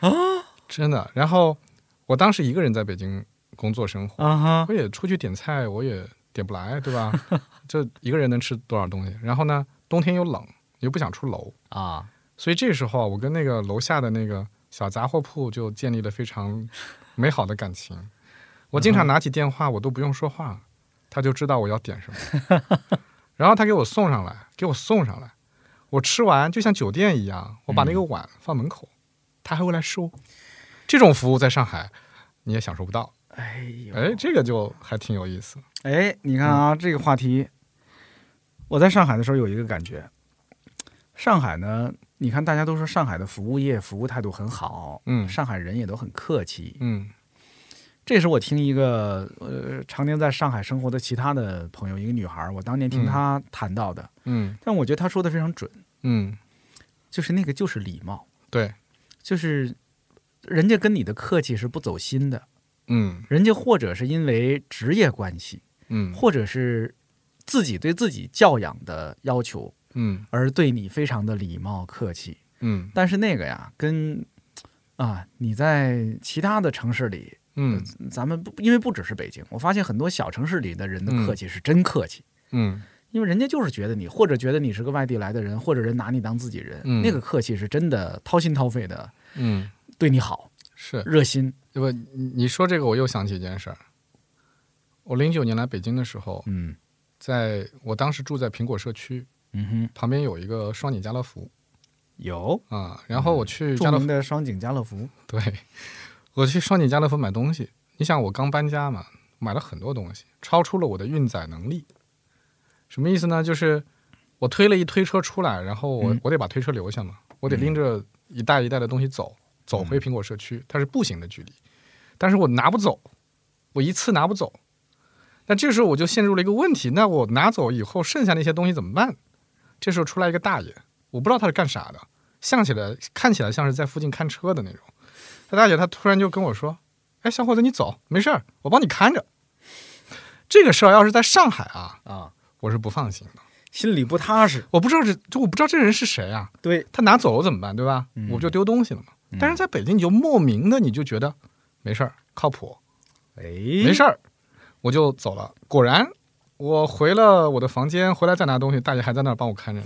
[SPEAKER 4] 啊，真的。然后我当时一个人在北京工作生活，
[SPEAKER 3] 啊，
[SPEAKER 4] 我也出去点菜，我也点不来，对吧？就一个人能吃多少东西？然后呢，冬天又冷，又不想出楼，
[SPEAKER 3] 啊，
[SPEAKER 4] 所以这时候啊我跟那个楼下的那个小杂货铺就建立了非常美好的感情。我经常拿起电话，我都不用说话，他就知道我要点什么，然后他给我送上来，给我送上来。我吃完就像酒店一样，我把那个碗放门口，他还会来收。这种服务在上海你也享受不到。
[SPEAKER 3] 哎呦，
[SPEAKER 4] 哎，这个就还挺有意思。
[SPEAKER 3] 哎，你看啊，这个话题，我在上海的时候有一个感觉，上海呢，你看大家都说上海的服务业服务态度很好，
[SPEAKER 4] 嗯
[SPEAKER 3] 上海人也都很客气，
[SPEAKER 4] 嗯。
[SPEAKER 3] 这是我听一个呃常年在上海生活的其他的朋友，一个女孩，我当年听
[SPEAKER 4] 嗯。
[SPEAKER 3] 她谈到的，
[SPEAKER 4] 嗯。
[SPEAKER 3] 但我觉得她说的非常准，
[SPEAKER 4] 嗯，
[SPEAKER 3] 就是那个就是礼貌，
[SPEAKER 4] 对，
[SPEAKER 3] 就是人家跟你的客气是不走心的，
[SPEAKER 4] 嗯。
[SPEAKER 3] 人家或者是因为职业关系，
[SPEAKER 4] 嗯。
[SPEAKER 3] 或者是自己对自己教养的要求，
[SPEAKER 4] 嗯。
[SPEAKER 3] 而对你非常的礼貌客气。
[SPEAKER 4] 嗯。
[SPEAKER 3] 但是那个呀，跟啊你在其他的城市里，
[SPEAKER 4] 嗯。
[SPEAKER 3] 咱们不因为不只是北京，我发现很多小城市里的人的
[SPEAKER 4] 嗯。
[SPEAKER 3] 客气是真客气。
[SPEAKER 4] 嗯
[SPEAKER 3] 因为人家就是觉得你，或者觉得你是个外地来的人，或者人拿你当自己人，
[SPEAKER 4] 嗯
[SPEAKER 3] 那个客气是真的掏心掏肺的
[SPEAKER 4] 嗯，
[SPEAKER 3] 对你好，
[SPEAKER 4] 是。
[SPEAKER 3] 热心。
[SPEAKER 4] 不，你你说这个，我又想起一件事儿。我零九年来北京的时候，
[SPEAKER 3] 嗯
[SPEAKER 4] 在我当时住在苹果社区
[SPEAKER 3] 嗯哼，
[SPEAKER 4] 旁边有一个双井家乐福
[SPEAKER 3] 有
[SPEAKER 4] 啊，然后我去家
[SPEAKER 3] 著
[SPEAKER 4] 乐福，
[SPEAKER 3] 名的双井家乐福。
[SPEAKER 4] 对，我去双井家乐福买东西。你想，我刚搬家嘛，买了很多东西，超出了我的运载能力。什么意思呢？就是我推了一推车出来，然后我、
[SPEAKER 3] 嗯
[SPEAKER 4] 我得把推车留下嘛，我得拎着一袋一袋的东西走，走回苹果社区，它是步行的距离，但是我拿不走，我一次拿不走。那这时候我就陷入了一个问题，那我拿走以后剩下那些东西怎么办？这时候出来一个大爷，我不知道他是干啥的，像起来看起来像是在附近看车的那种。他大姐她突然就跟我说：“哎，小伙子，你走，没事儿，我帮你看着。”这个事儿要是在上海啊，
[SPEAKER 3] 啊，
[SPEAKER 4] 我是不放心的。
[SPEAKER 3] 心里不踏实。
[SPEAKER 4] 我不知道这，就我不知道这人是谁啊？
[SPEAKER 3] 对，
[SPEAKER 4] 他拿走了怎么办？对吧？
[SPEAKER 3] 嗯
[SPEAKER 4] 我不就丢东西了吗？但是在北京，你就莫名的你就觉得没事儿，靠谱，
[SPEAKER 3] 哎，
[SPEAKER 4] 没事儿，我就走了。果然，我回了我的房间，回来再拿东西，大爷还在那儿帮我看着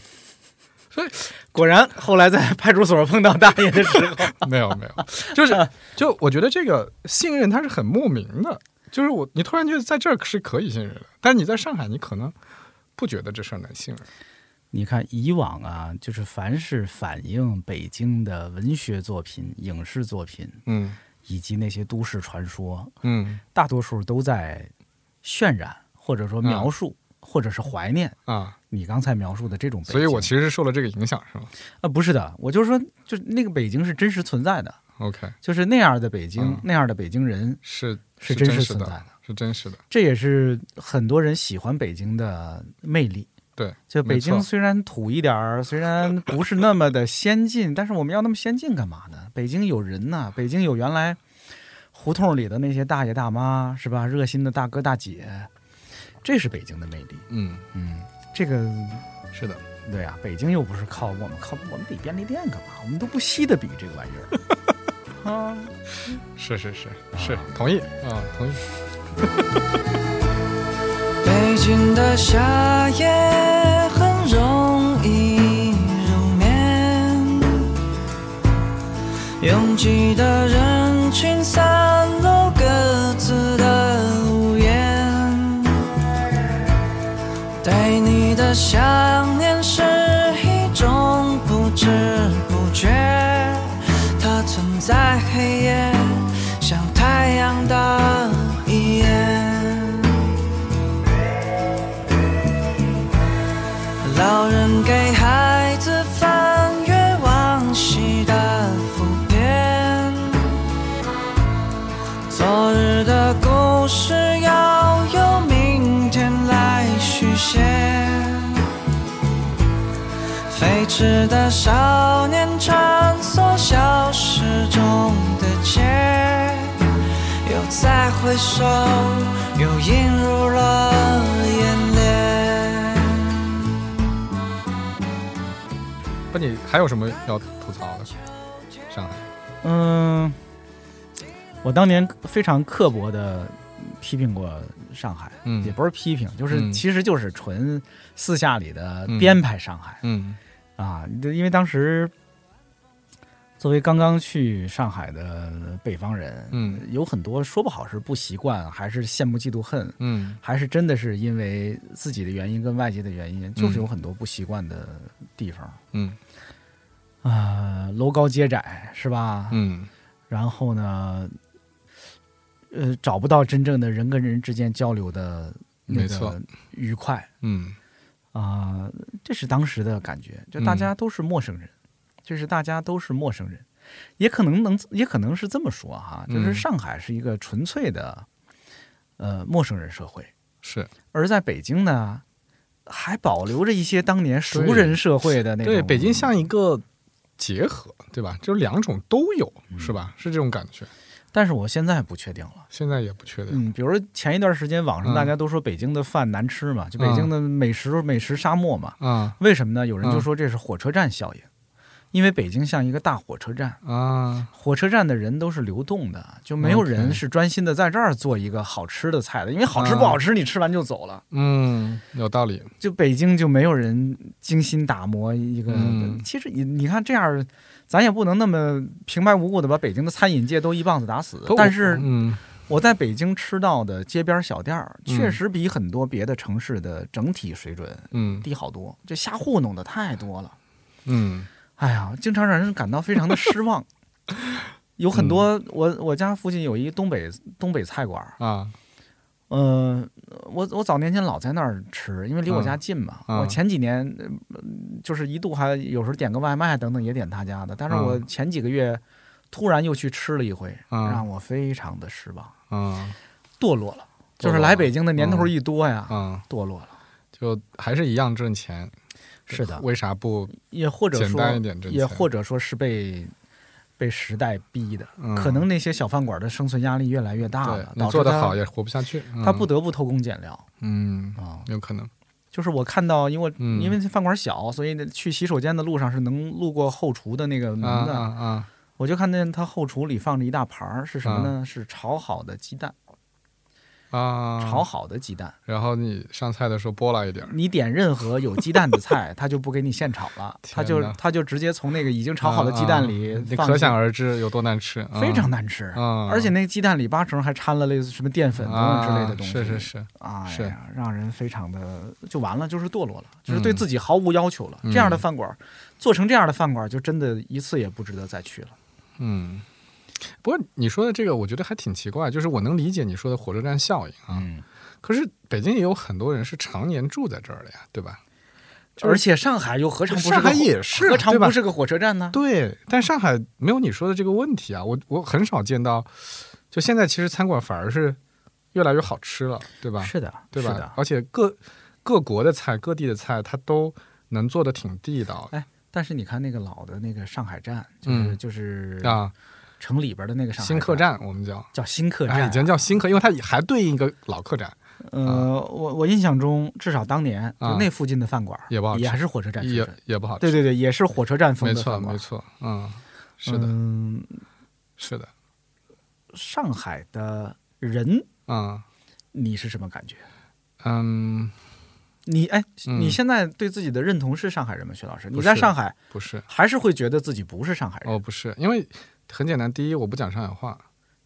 [SPEAKER 4] 所以。
[SPEAKER 3] 果然后来在派出所碰到大爷的时候，
[SPEAKER 4] 没有没有，就是就我觉得这个信任它是很莫名的，就是我你突然觉得在这儿是可以信任的，但是你在上海你可能不觉得这事儿能信任。
[SPEAKER 3] 你看以往啊，就是凡是反映北京的文学作品、影视作品
[SPEAKER 4] 嗯
[SPEAKER 3] 以及那些都市传说，
[SPEAKER 4] 嗯
[SPEAKER 3] 大多数都在渲染或者说描述、或者是怀念
[SPEAKER 4] 啊，
[SPEAKER 3] 你刚才描述的这种北京。
[SPEAKER 4] 所以我其实是受了这个影响是吗
[SPEAKER 3] 啊不是的，我就是说，就是那个北京是真实存在的
[SPEAKER 4] ，？OK，
[SPEAKER 3] 就是那样的北京，
[SPEAKER 4] 嗯
[SPEAKER 3] 那样的北京人
[SPEAKER 4] 是
[SPEAKER 3] 是真
[SPEAKER 4] 实
[SPEAKER 3] 存在的。
[SPEAKER 4] 是真实的。
[SPEAKER 3] 这也是很多人喜欢北京的魅力。
[SPEAKER 4] 对，
[SPEAKER 3] 就北京虽然土一点儿，虽然不是那么的先进，但是我们要那么先进干嘛呢？北京有人呐，北京有原来胡同里的那些大爷大妈，是吧？热心的大哥大姐，这是北京的魅力。
[SPEAKER 4] 嗯，
[SPEAKER 3] 嗯，这个
[SPEAKER 4] 是的，
[SPEAKER 3] 对呀、北京又不是靠我们，靠我们比便利店干嘛？我们都不稀得比这个玩意儿 啊。
[SPEAKER 4] 是是是是，同意啊，同意。
[SPEAKER 7] 北京的夏夜很容易入眠，拥挤的人群散落各自的屋檐，对你的想念是一种不知不觉，它存在。飞驰的少年穿梭消失中的街，又再回首，又映入了眼帘。
[SPEAKER 4] 不，你还有什么要吐槽的？上海，
[SPEAKER 3] 嗯，我当年非常刻薄的批评过上海，
[SPEAKER 4] 嗯
[SPEAKER 3] 也不是批评，就是、
[SPEAKER 4] 嗯
[SPEAKER 3] 其实就是纯私下里的
[SPEAKER 4] 嗯
[SPEAKER 3] 编排上海、
[SPEAKER 4] 嗯
[SPEAKER 3] 啊，因为当时作为刚刚去上海的北方人，
[SPEAKER 4] 嗯
[SPEAKER 3] 有很多说不好是不习惯，还是羡慕嫉妒恨。
[SPEAKER 4] 嗯
[SPEAKER 3] 还是真的是因为自己的原因跟外界的原因，就是有很多不习惯的地方
[SPEAKER 4] 嗯
[SPEAKER 3] 啊、楼高街窄是吧？
[SPEAKER 4] 嗯
[SPEAKER 3] 然后呢，呃，找不到真正的人跟人之间交流的那个愉快
[SPEAKER 4] 嗯
[SPEAKER 3] 啊、这是当时的感觉，就大家都是陌生人，就是大家都是陌生人，也可能能，也可能是这么说哈，就是
[SPEAKER 4] 嗯
[SPEAKER 3] 上海是一个纯粹的呃陌生人社会，
[SPEAKER 4] 是
[SPEAKER 3] 而在北京呢。还保留着一些当年熟人社会的那种，
[SPEAKER 4] 对，北京像一个结合，对吧？就是两种都有，
[SPEAKER 3] 嗯
[SPEAKER 4] 是吧？是这种感觉。
[SPEAKER 3] 但是我现在不确定了。
[SPEAKER 4] 现在也不确定。
[SPEAKER 3] 嗯，比如说前一段时间网上
[SPEAKER 4] 嗯
[SPEAKER 3] 大家都说北京的饭难吃嘛，就北京的美食美食沙漠嘛。
[SPEAKER 4] 啊
[SPEAKER 3] 为什么呢？有人就
[SPEAKER 4] 嗯
[SPEAKER 3] 说这是火车站效应，因为北京像一个大火车站，
[SPEAKER 4] 啊，
[SPEAKER 3] 火车站的人都是流动的，就没有人是专心的在这儿做一个好吃的菜的，因为好吃
[SPEAKER 4] 啊
[SPEAKER 3] 不好吃你吃完就走了。
[SPEAKER 4] 嗯，有道理。
[SPEAKER 3] 就北京就没有人精心打磨一个。
[SPEAKER 4] 嗯
[SPEAKER 3] 其实你你看这样，咱也不能那么平白无故的把北京的餐饮界都一棒子打死。但是
[SPEAKER 4] 嗯
[SPEAKER 3] 我在北京吃到的街边小店儿，
[SPEAKER 4] 嗯
[SPEAKER 3] 确实比很多别的城市的整体水准
[SPEAKER 4] 嗯
[SPEAKER 3] 低好多。这瞎糊弄的太多了，
[SPEAKER 4] 嗯
[SPEAKER 3] 哎呀，经常让人感到非常的失望。有很多，
[SPEAKER 4] 嗯
[SPEAKER 3] 我我家附近有一东北东北菜馆儿，
[SPEAKER 4] 啊
[SPEAKER 3] 呃，我我早年间老在那儿吃，因为离我家近嘛。
[SPEAKER 4] 嗯
[SPEAKER 3] 我前几年呃就是一度还有时候点个外卖等等也点他家的，但是我
[SPEAKER 4] 嗯
[SPEAKER 3] 前几个月突然又去吃了一回，
[SPEAKER 4] 嗯
[SPEAKER 3] 让我非常的失望，
[SPEAKER 4] 啊
[SPEAKER 3] 堕落了。就是来北京的年头一多呀，
[SPEAKER 4] 嗯，
[SPEAKER 3] 堕落了。
[SPEAKER 4] 就还是一样挣钱。
[SPEAKER 3] 是的，
[SPEAKER 4] 为啥不？
[SPEAKER 3] 也或者
[SPEAKER 4] 简单
[SPEAKER 3] 说也或者说是被被时代逼的，
[SPEAKER 4] 嗯
[SPEAKER 3] 可能那些小饭馆的生存压力越来越大
[SPEAKER 4] 对
[SPEAKER 3] 了，导致他
[SPEAKER 4] 做得好也活不下去。
[SPEAKER 3] 他
[SPEAKER 4] 嗯
[SPEAKER 3] 不得不偷工减料
[SPEAKER 4] 嗯，
[SPEAKER 3] 啊。
[SPEAKER 4] 有可能。
[SPEAKER 3] 就是我看到，因为因为这饭馆小，所以去洗手间的路上是能路过后厨的那个门
[SPEAKER 4] 啊
[SPEAKER 3] 的。
[SPEAKER 4] 啊啊！
[SPEAKER 3] 我就看见他后厨里放着一大盘儿，是什么呢？是炒好的鸡蛋，
[SPEAKER 4] 啊，
[SPEAKER 3] 炒好的鸡蛋。
[SPEAKER 4] 然后你上菜的时候拨拉一点儿，
[SPEAKER 3] 你点任何有鸡蛋的菜，他就不给你现炒了，
[SPEAKER 4] 天
[SPEAKER 3] 他就
[SPEAKER 4] 哪。
[SPEAKER 3] 他就直接从那个已经炒好的鸡蛋里
[SPEAKER 4] 可想而知有多难吃，
[SPEAKER 3] 非常
[SPEAKER 4] 难
[SPEAKER 3] 难吃。
[SPEAKER 4] 啊，
[SPEAKER 3] 而且那个鸡蛋里八成还掺了类似什么淀粉等等之类的东西，
[SPEAKER 4] 啊是是。是，
[SPEAKER 3] 啊
[SPEAKER 4] 是。
[SPEAKER 3] 呀，让人非常的就完了，就是堕落了，就是对
[SPEAKER 4] 嗯
[SPEAKER 3] 自己毫无要求了。
[SPEAKER 4] 嗯
[SPEAKER 3] 这样的饭馆，做成这样的饭馆，就真的一次也不值得再去了。
[SPEAKER 4] 嗯。不过你说的这个，我觉得还挺奇怪，就是我能理解你说的火车站效应啊，
[SPEAKER 3] 嗯，
[SPEAKER 4] 可是北京也有很多人是常年住在这儿的呀，对吧？
[SPEAKER 3] 而且上海又何尝不是个
[SPEAKER 4] 上海
[SPEAKER 3] 火
[SPEAKER 4] 也是
[SPEAKER 3] 何尝
[SPEAKER 4] 对吧
[SPEAKER 3] 不是个火车站呢？
[SPEAKER 4] 对，但上海没有你说的这个问题啊，我我很少见到，就现在其实餐馆反而是越来越好吃了，对吧？
[SPEAKER 3] 是的，
[SPEAKER 4] 对吧。而且各各国的菜、各地的菜，它都能做的挺地道哎
[SPEAKER 3] 但是你看那个老的那个上海站，就是、
[SPEAKER 4] 嗯
[SPEAKER 3] 就是
[SPEAKER 4] 啊。
[SPEAKER 3] 城里边的那个上海
[SPEAKER 4] 新客站我们叫，
[SPEAKER 3] 叫新客站，
[SPEAKER 4] 哎，已经叫新客，因为它还对应一个老客站，
[SPEAKER 3] 呃，我我印象中，至少当年就
[SPEAKER 4] 啊
[SPEAKER 3] 那附近的饭馆
[SPEAKER 4] 也不好吃
[SPEAKER 3] 也还是火车站
[SPEAKER 4] 也。也不好吃。
[SPEAKER 3] 对对对，也是火车站风
[SPEAKER 4] 没错
[SPEAKER 3] 的饭馆。
[SPEAKER 4] 没错，嗯，是的，
[SPEAKER 3] 嗯，
[SPEAKER 4] 是的，
[SPEAKER 3] 上海的人，
[SPEAKER 4] 嗯
[SPEAKER 3] 你是什么感觉？
[SPEAKER 4] 嗯，
[SPEAKER 3] 你哎，
[SPEAKER 4] 嗯
[SPEAKER 3] 你现在对自己的认同是上海人吗？徐老师，你在上海
[SPEAKER 4] 不是，
[SPEAKER 3] 还是会觉得自己不是上海人？
[SPEAKER 4] 哦，不是，因为很简单，第一，我不讲上海话，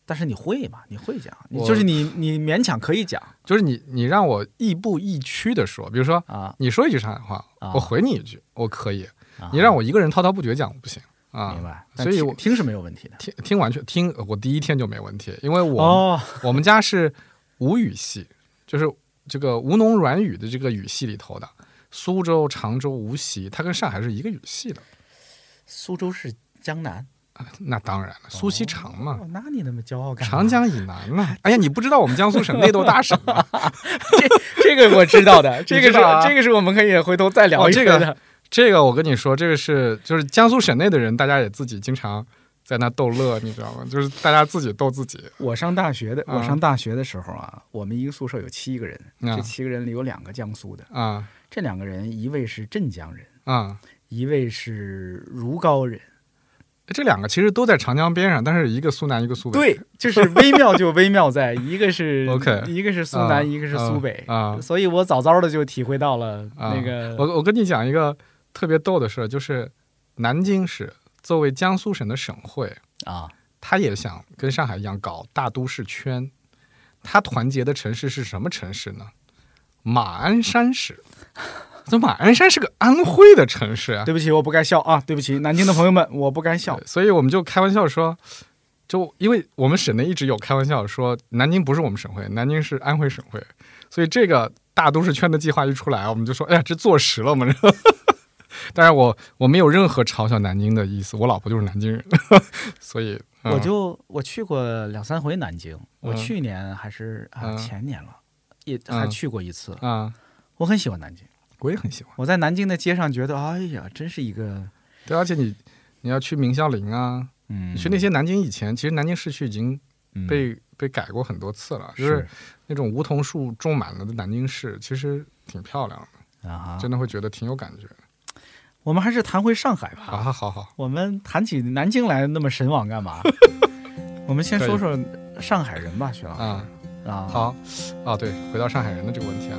[SPEAKER 3] 但是你会嘛？你会讲，你就是你你勉强可以讲
[SPEAKER 4] 就是你你让我亦步亦趋的说，比如说
[SPEAKER 3] 啊。
[SPEAKER 4] 你说一句上海话，
[SPEAKER 3] 啊
[SPEAKER 4] 我回你一句，我可以。
[SPEAKER 3] 啊
[SPEAKER 4] 你让我一个人滔滔不绝讲，我不行啊。
[SPEAKER 3] 明白，
[SPEAKER 4] 所以我
[SPEAKER 3] 听听是没有问题的。
[SPEAKER 4] 听听完全听，我第一天就没问题，因为我、
[SPEAKER 3] 哦，
[SPEAKER 4] 我们家是吴语系，就是这个吴侬软语的这个语系里头的。苏州、常州、无锡，它跟上海是一个语系的。
[SPEAKER 3] 苏州是江南，
[SPEAKER 4] 那当然了，苏锡常嘛，
[SPEAKER 3] 哦，那你那么骄傲干嘛？
[SPEAKER 4] 长江以南嘛。哎呀，你不知道我们江苏省内斗大省 吗？
[SPEAKER 3] 这这个我知道的，这个是、
[SPEAKER 4] 啊
[SPEAKER 3] 这个是我们可以回头再聊
[SPEAKER 4] 哦这个。这个我跟你说，这个是就是江苏省内的人，大家也自己经常在那逗乐，你知道吗？就是大家自己逗自己。
[SPEAKER 3] 我上大学的，
[SPEAKER 4] 啊
[SPEAKER 3] 我上大学的时候啊，我们一个宿舍有七个人，
[SPEAKER 4] 啊
[SPEAKER 3] 这七个人里有两个江苏的，
[SPEAKER 4] 啊
[SPEAKER 3] 这两个人一位是镇江人，
[SPEAKER 4] 啊！
[SPEAKER 3] 一位是如皋人。
[SPEAKER 4] 这两个其实都在长江边上，但是一个苏南，一个苏北。
[SPEAKER 3] 对，就是微妙就微妙在，一个是
[SPEAKER 4] OK
[SPEAKER 3] 一个是苏南，
[SPEAKER 4] 啊
[SPEAKER 3] 一个是苏北
[SPEAKER 4] 啊
[SPEAKER 3] 所以我早早的就体会到了
[SPEAKER 4] 啊
[SPEAKER 3] 那个
[SPEAKER 4] 我我跟你讲一个特别逗的事儿，就是南京市作为江苏省的省会，
[SPEAKER 3] 啊
[SPEAKER 4] 他也想跟上海一样搞大都市圈。他团结的城市是什么城市呢？马鞍山市。这马鞍山是个安徽的城市啊，
[SPEAKER 3] 对不起，我不该笑啊！对不起，南京的朋友们，我不该笑。
[SPEAKER 4] 所以我们就开玩笑说，就因为我们省内一直有开玩笑说，南京不是我们省会，南京是安徽省会，所以这个大都市圈的计划一出来，我们就说，哎呀，这坐实了，我们这。当然我，我没有任何嘲笑南京的意思，我老婆就是南京人，所以、嗯
[SPEAKER 3] 我就我去过两三回南京，我
[SPEAKER 4] 嗯
[SPEAKER 3] 去年还是啊
[SPEAKER 4] 嗯
[SPEAKER 3] 前年了，也还
[SPEAKER 4] 嗯
[SPEAKER 3] 去过一次。
[SPEAKER 4] 啊，
[SPEAKER 3] 我很喜欢南京，
[SPEAKER 4] 我也很喜欢。
[SPEAKER 3] 我在南京的街上觉得，哎呀，真是一个
[SPEAKER 4] 对，而且你你要去明孝陵啊，
[SPEAKER 3] 嗯，
[SPEAKER 4] 去那些南京以前，其实南京市区已经
[SPEAKER 3] 嗯
[SPEAKER 4] 被、被改过很多次了，就是那种梧桐树种满了的南京市，其实挺漂亮的，
[SPEAKER 3] 啊，
[SPEAKER 4] 真的会觉得挺有感觉的。
[SPEAKER 3] 我们还是谈回上海吧。
[SPEAKER 4] 啊，好好，
[SPEAKER 3] 我们谈起南京来那么神往干嘛？我们先说说上海人吧，徐老师
[SPEAKER 4] 啊，
[SPEAKER 3] 啊。
[SPEAKER 4] 好，啊，对，回到上海人的这个问题啊，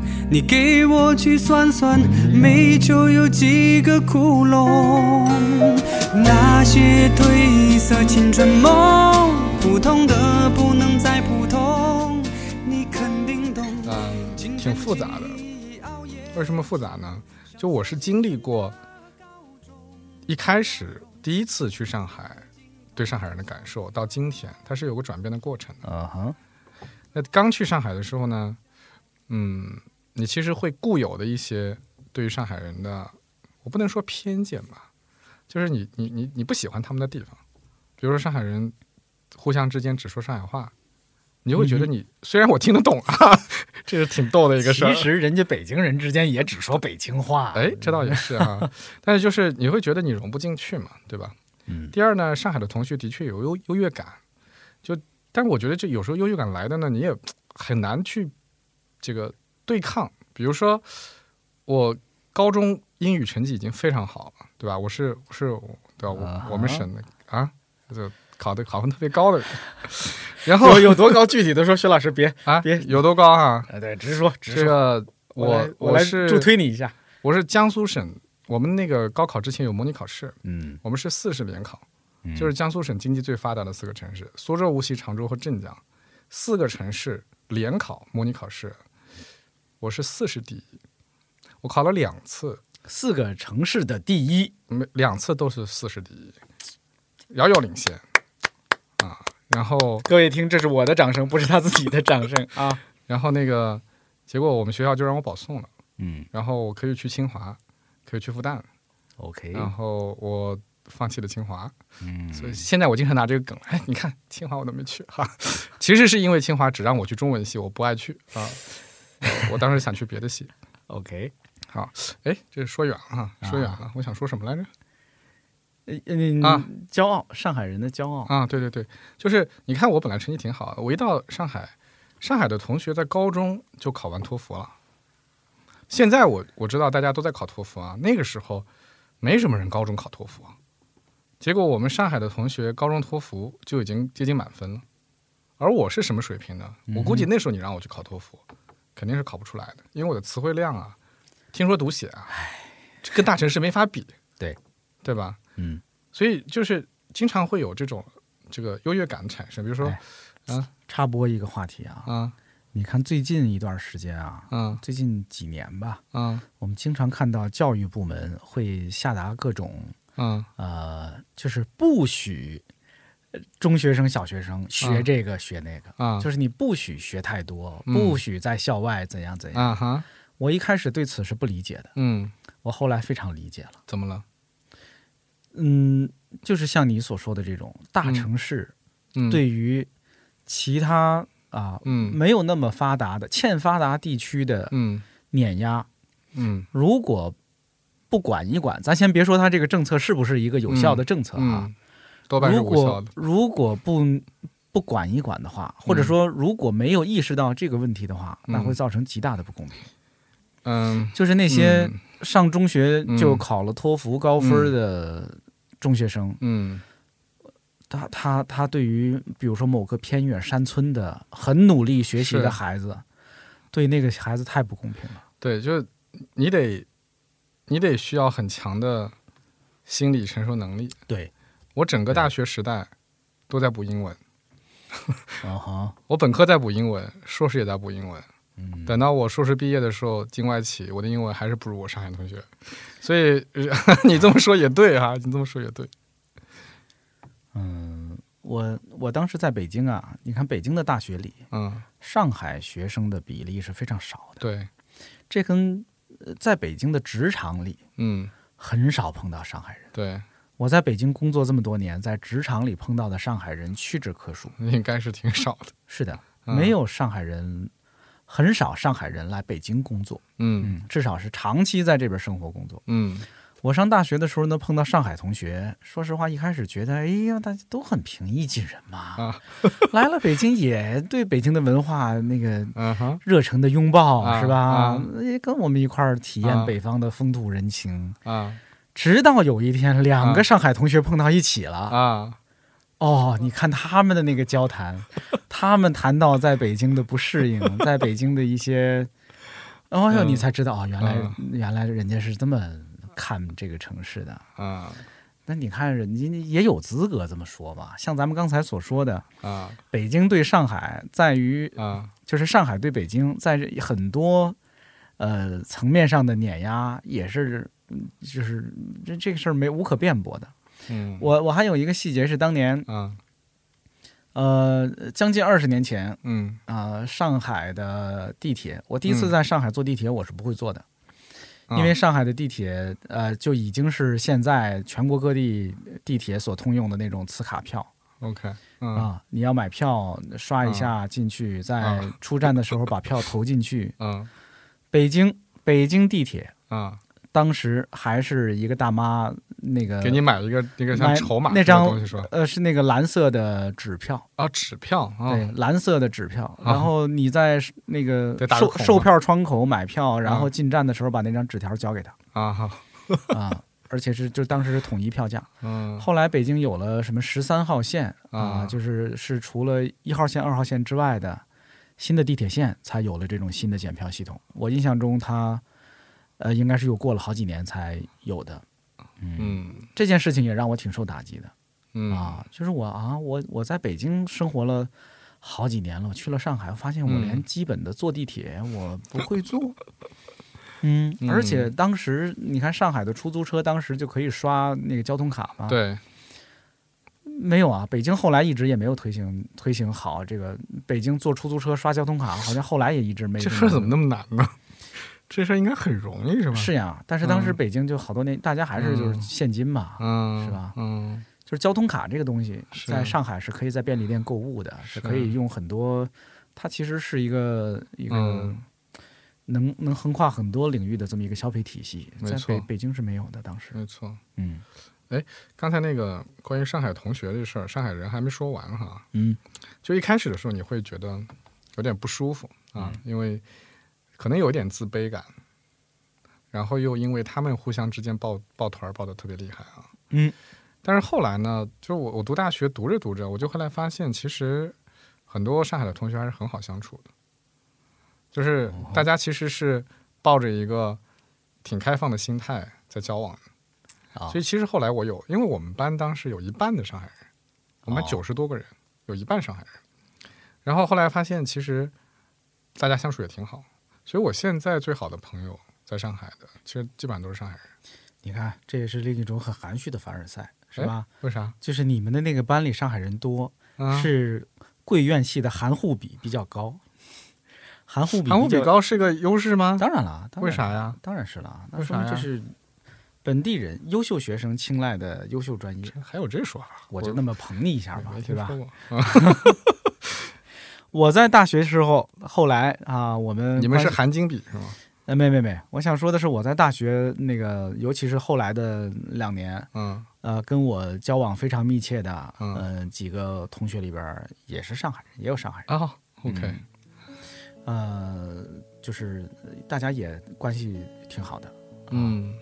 [SPEAKER 8] 你给我去算算，煤球有几个窟窿？那些褪色青春梦，普通的不能再普通。你肯定懂。
[SPEAKER 4] 嗯，挺复杂的。为什么复杂呢？就我是经历过一开始第一次去上海，对上海人的感受，到今天它是有个转变的过程的。
[SPEAKER 3] 嗯哼，
[SPEAKER 4] 那刚去上海的时候呢，嗯，你其实会固有的一些对于上海人的，我不能说偏见吧，就是你你你你不喜欢他们的地方，比如说上海人互相之间只说上海话，你就会觉得你、虽然我听得懂啊，这是挺逗的一个事儿
[SPEAKER 3] 其。实人家北京人之间也只说北京话。
[SPEAKER 4] 哎，这倒也是啊，但是就是你会觉得你融不进去嘛，对吧？
[SPEAKER 3] 嗯
[SPEAKER 4] 第二呢，上海的同学的确有优优越感，就但是我觉得这有时候优越感来的呢，你也很难去这个对抗。比如说，我高中英语成绩已经非常好了，对吧？我是我是对吧？
[SPEAKER 3] 啊
[SPEAKER 4] 我我们省的啊，就考的考分特别高的人，然后
[SPEAKER 3] 有有多高？具体的说，薛老师别，
[SPEAKER 4] 啊
[SPEAKER 3] 别
[SPEAKER 4] 有多高啊？
[SPEAKER 3] 呃，对，直说直
[SPEAKER 4] 这。个我
[SPEAKER 3] 来我来
[SPEAKER 4] 是
[SPEAKER 3] 助推你一下。
[SPEAKER 4] 我是江苏省，我们那个高考之前有模拟考试，
[SPEAKER 3] 嗯，
[SPEAKER 4] 我们是四试联考。
[SPEAKER 3] 嗯
[SPEAKER 4] 就是江苏省经济最发达的四个城市：苏州、无锡、常州和镇江，四个城市联考模拟考试，我是四十第一，我考了两次，
[SPEAKER 3] 四个城市的第一。
[SPEAKER 4] 没两次都是四十第一，遥遥领先啊！然后，
[SPEAKER 3] 各位听，这是我的掌声，不是他自己的掌声啊。
[SPEAKER 4] 然后那个结果我们学校就让我保送了，
[SPEAKER 3] 嗯
[SPEAKER 4] 然后我可以去清华，可以去复旦
[SPEAKER 3] ，，OK，
[SPEAKER 4] 然后我放弃了清华，
[SPEAKER 3] 嗯，
[SPEAKER 4] 所以现在我经常拿这个梗，哎，你看清华我都没去哈，其实是因为清华只让我去中文系，我不爱去啊，呃 我当时想去别的系。
[SPEAKER 3] OK，好
[SPEAKER 4] 哎，这说远了哈，说远了，我想说什么来着？
[SPEAKER 3] 呃嗯
[SPEAKER 4] 啊，
[SPEAKER 3] 骄傲，上海人的骄傲。
[SPEAKER 4] 啊，对对对，就是你看我本来成绩挺好的，我一到上海，上海的同学在高中就考完托福了。现在我我知道大家都在考托福啊，那个时候没什么人高中考托福啊。结果我们上海的同学高中托福就已经接近满分了，而我是什么水平呢？我估计那时候你让我去考托福，肯定是考不出来的，因为我的词汇量啊，听说读写啊，这跟大城市没法比，
[SPEAKER 3] 对。
[SPEAKER 4] 对吧？
[SPEAKER 3] 嗯，
[SPEAKER 4] 所以就是经常会有这种这个优越感产生，比如说
[SPEAKER 3] 哎插播一个话题啊，
[SPEAKER 4] 啊。
[SPEAKER 3] 你看最近一段时间啊，
[SPEAKER 4] 嗯
[SPEAKER 3] 最近几年吧，
[SPEAKER 4] 嗯
[SPEAKER 3] 我们经常看到教育部门会下达各种
[SPEAKER 4] 嗯
[SPEAKER 3] 呃，就是不许呃中学生、小学生学
[SPEAKER 4] 啊。
[SPEAKER 3] 这个学那个，
[SPEAKER 4] 啊。
[SPEAKER 3] 就是你不许学太多，
[SPEAKER 4] 嗯。
[SPEAKER 3] 不许在校外怎样怎样。
[SPEAKER 4] 啊哈。
[SPEAKER 3] 我一开始对此是不理解的，
[SPEAKER 4] 嗯，
[SPEAKER 3] 我后来非常理解了。
[SPEAKER 4] 怎么了？
[SPEAKER 3] 嗯，就是像你所说的这种大
[SPEAKER 4] 嗯
[SPEAKER 3] 城市
[SPEAKER 4] 嗯，
[SPEAKER 3] 对于其他啊、
[SPEAKER 4] 嗯。
[SPEAKER 3] 没有那么发达的欠发达地区的
[SPEAKER 4] 嗯。
[SPEAKER 3] 碾压，
[SPEAKER 4] 嗯。
[SPEAKER 3] 如果不管一管，咱先别说它这个政策是不是一个有效的政策啊，
[SPEAKER 4] 嗯，多半是
[SPEAKER 3] 如
[SPEAKER 4] 无效
[SPEAKER 3] 果
[SPEAKER 4] 的。
[SPEAKER 3] 如果不不管一管的话，或者说如果没有意识到这个问题的话，
[SPEAKER 4] 嗯
[SPEAKER 3] 那会造成极大的不公平。
[SPEAKER 4] 嗯，
[SPEAKER 3] 就是那些
[SPEAKER 4] 嗯
[SPEAKER 3] 上中学就
[SPEAKER 4] 嗯
[SPEAKER 3] 考了托福高分的中学生，
[SPEAKER 4] 嗯
[SPEAKER 3] 他他他对于比如说某个偏远山村的很努力学习的孩子，对那个孩子太不公平了。
[SPEAKER 4] 对，就是你得你得需要很强的心理承受能力。
[SPEAKER 3] 对，
[SPEAKER 4] 我整个大学时代都在补英文，
[SPEAKER 3] 啊哈，
[SPEAKER 4] 我本科在补英文，硕士也在补英文。
[SPEAKER 3] 嗯，
[SPEAKER 4] 等到我硕士毕业的时候，进外企，我的英文还是不如我上海同学。所以呃 你这么说也对啊、你这么说也对。
[SPEAKER 3] 嗯，我我当时在北京啊，你看北京的大学里，
[SPEAKER 4] 嗯，
[SPEAKER 3] 上海学生的比例是非常少的，
[SPEAKER 4] 对，
[SPEAKER 3] 这跟呃在北京的职场里
[SPEAKER 4] 嗯，
[SPEAKER 3] 很少碰到上海人。
[SPEAKER 4] 对，
[SPEAKER 3] 我在北京工作这么多年，在职场里碰到的上海人屈指可数。
[SPEAKER 4] 应该是挺少的。
[SPEAKER 3] 是的，
[SPEAKER 4] 嗯
[SPEAKER 3] 没有上海人，很少上海人来北京工作。
[SPEAKER 4] 嗯
[SPEAKER 3] 嗯，至少是长期在这边生活工作。
[SPEAKER 4] 嗯
[SPEAKER 3] 我上大学的时候呢，碰到上海同学，说实话，一开始觉得，哎呀，大家都很平易近人嘛。
[SPEAKER 4] 啊
[SPEAKER 3] 来了北京也对北京的文化那个 热诚的拥抱，
[SPEAKER 4] 啊
[SPEAKER 3] 是吧
[SPEAKER 4] 啊？
[SPEAKER 3] 也跟我们一块儿体
[SPEAKER 4] 啊
[SPEAKER 3] 验北方的风土人情。
[SPEAKER 4] 啊
[SPEAKER 3] 直到有一天，两
[SPEAKER 4] 啊
[SPEAKER 3] 个上海同学碰到一起了。
[SPEAKER 4] 啊
[SPEAKER 3] 哦，你看他们的那个交谈，他们谈到在北京的不适应，在北京的一些，哦哟，
[SPEAKER 4] 嗯
[SPEAKER 3] 你才知道哦，原来、
[SPEAKER 4] 嗯
[SPEAKER 3] 原来人家是这么看这个城市的。
[SPEAKER 4] 啊
[SPEAKER 3] 那你看人家也有资格这么说吧？像咱们刚才所说的，
[SPEAKER 4] 啊
[SPEAKER 3] 北京对上海在于，
[SPEAKER 4] 啊
[SPEAKER 3] 就是上海对北京，在很多呃层面上的碾压，也是嗯就是这这个事儿没无可辩驳的。
[SPEAKER 4] 嗯，
[SPEAKER 3] 我我还有一个细节是当年
[SPEAKER 4] 啊
[SPEAKER 3] 呃将近二十年前
[SPEAKER 4] 嗯
[SPEAKER 3] 啊、上海的地铁，我第一次
[SPEAKER 4] 嗯
[SPEAKER 3] 在上海坐地铁，我是不会坐的。
[SPEAKER 4] 啊
[SPEAKER 3] 因为上海的地铁，呃，就已经是现在全国各地地铁所通用的那种磁卡票
[SPEAKER 4] OK 嗯
[SPEAKER 3] 啊。你要买票，刷一下进去，在
[SPEAKER 4] 啊
[SPEAKER 3] 出站的时候把票投进去。
[SPEAKER 4] 嗯
[SPEAKER 3] 北京北京地铁
[SPEAKER 4] 啊，
[SPEAKER 3] 当时还是一个大妈，那个
[SPEAKER 4] 给你买一个那个像筹码
[SPEAKER 3] 那张
[SPEAKER 4] 东西说？
[SPEAKER 3] 呃是那个蓝色的纸票，
[SPEAKER 4] 啊，纸票啊，
[SPEAKER 3] 对，蓝色的纸票。然后你在那个售售票窗口买票，然后
[SPEAKER 4] 啊
[SPEAKER 3] 进站的时候把那张纸条交给他
[SPEAKER 4] 啊好，
[SPEAKER 3] 啊，而且是就当时是统一票价。
[SPEAKER 4] 嗯
[SPEAKER 3] 后来北京有了什么十三号线啊，
[SPEAKER 4] 啊
[SPEAKER 3] 就是是除了一号线、二号线之外的新的地铁线，才有了这种新的检票系统。我印象中它，呃，应该是又过了好几年才有的。嗯，
[SPEAKER 4] 嗯
[SPEAKER 3] 这件事情也让我挺受打击的
[SPEAKER 4] 嗯
[SPEAKER 3] 啊，就是我啊，我我在北京生活了好几年了，我去了上海，我发现我连
[SPEAKER 4] 嗯
[SPEAKER 3] 基本的坐地铁我不会坐。嗯，
[SPEAKER 4] 嗯
[SPEAKER 3] 而且当时你看上海的出租车，当时就可以刷那个交通卡嘛。
[SPEAKER 4] 对
[SPEAKER 3] 没有啊，北京后来一直也没有推行推行好这个。北京坐出租车刷交通卡，好像后来也一直没
[SPEAKER 4] 这事儿怎么那么难呢？这事儿应该很容易是吧？
[SPEAKER 3] 是呀？但是当时
[SPEAKER 4] 嗯
[SPEAKER 3] 北京就好多年，大家还是就是
[SPEAKER 4] 嗯
[SPEAKER 3] 现金嘛，
[SPEAKER 4] 嗯
[SPEAKER 3] 是吧
[SPEAKER 4] 嗯
[SPEAKER 3] 就是交通卡这个东西，在上海是可以在便利店购物的，是
[SPEAKER 4] 是
[SPEAKER 3] 可以用很多。它其实是一个一个
[SPEAKER 4] 嗯
[SPEAKER 3] 能能横跨很多领域的这么一个消费体系，在
[SPEAKER 4] 没错
[SPEAKER 3] 北北京是没有的。当时，
[SPEAKER 4] 没错。
[SPEAKER 3] 嗯哎
[SPEAKER 4] 刚才那个关于上海同学这事儿，上海人还没说完哈。
[SPEAKER 3] 嗯
[SPEAKER 4] 就一开始的时候，你会觉得有点不舒服啊，因为可能有一点自卑感，然后又因为他们互相之间抱抱团儿抱的特别厉害啊。
[SPEAKER 3] 嗯，
[SPEAKER 4] 但是后来呢，就是我我读大学读着读着，我就后来发现，其实很多上海的同学还是很好相处的，就是大家其实是抱着一个挺开放的心态在交往。所以其实后来我有，因为我们班当时有一半的上海人，我们九十多个人，有一半上海人。然后后来发现，其实大家相处也挺好。所以我现在最好的朋友在上海的，其实基本上都是上海人，
[SPEAKER 3] 你看，这也是另一种很含蓄的凡尔赛，是吧？
[SPEAKER 4] 为啥？
[SPEAKER 3] 就是你们的那个班里上海人多，
[SPEAKER 4] 啊，
[SPEAKER 3] 是贵院系的含糊比比较高，含糊比
[SPEAKER 4] 含糊比
[SPEAKER 3] 较，
[SPEAKER 4] 高是个优势吗？
[SPEAKER 3] 当然了，当然
[SPEAKER 4] 为啥呀？
[SPEAKER 3] 当然是了，那说明这是本地人优秀学生青睐的优秀专业，
[SPEAKER 4] 还有这说法？
[SPEAKER 3] 我就那么捧你一下吧
[SPEAKER 4] 没，
[SPEAKER 3] 对吧？我在大学时候，后来啊，我们
[SPEAKER 4] 你们是含金比是吗？
[SPEAKER 3] 呃没没没，我想说的是我在大学那个，尤其是后来的两年，
[SPEAKER 4] 嗯
[SPEAKER 3] 呃，跟我交往非常密切的，
[SPEAKER 4] 嗯
[SPEAKER 3] 呃，几个同学里边也是上海人，也有上海人。
[SPEAKER 4] 啊，OK，
[SPEAKER 3] 呃，就是大家也关系挺好的。
[SPEAKER 4] 嗯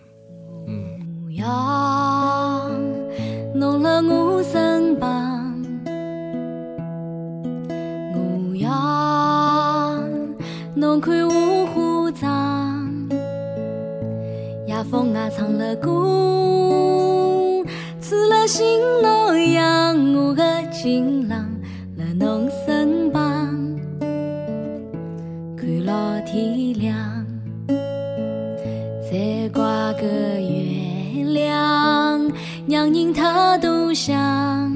[SPEAKER 4] 嗯
[SPEAKER 5] 模样弄了我身旁，模样侬看我化妆，夜风啊唱了歌，吹了新洛阳，我的情郎在侬身旁，看老天亮。再挂个月亮，让人太多想，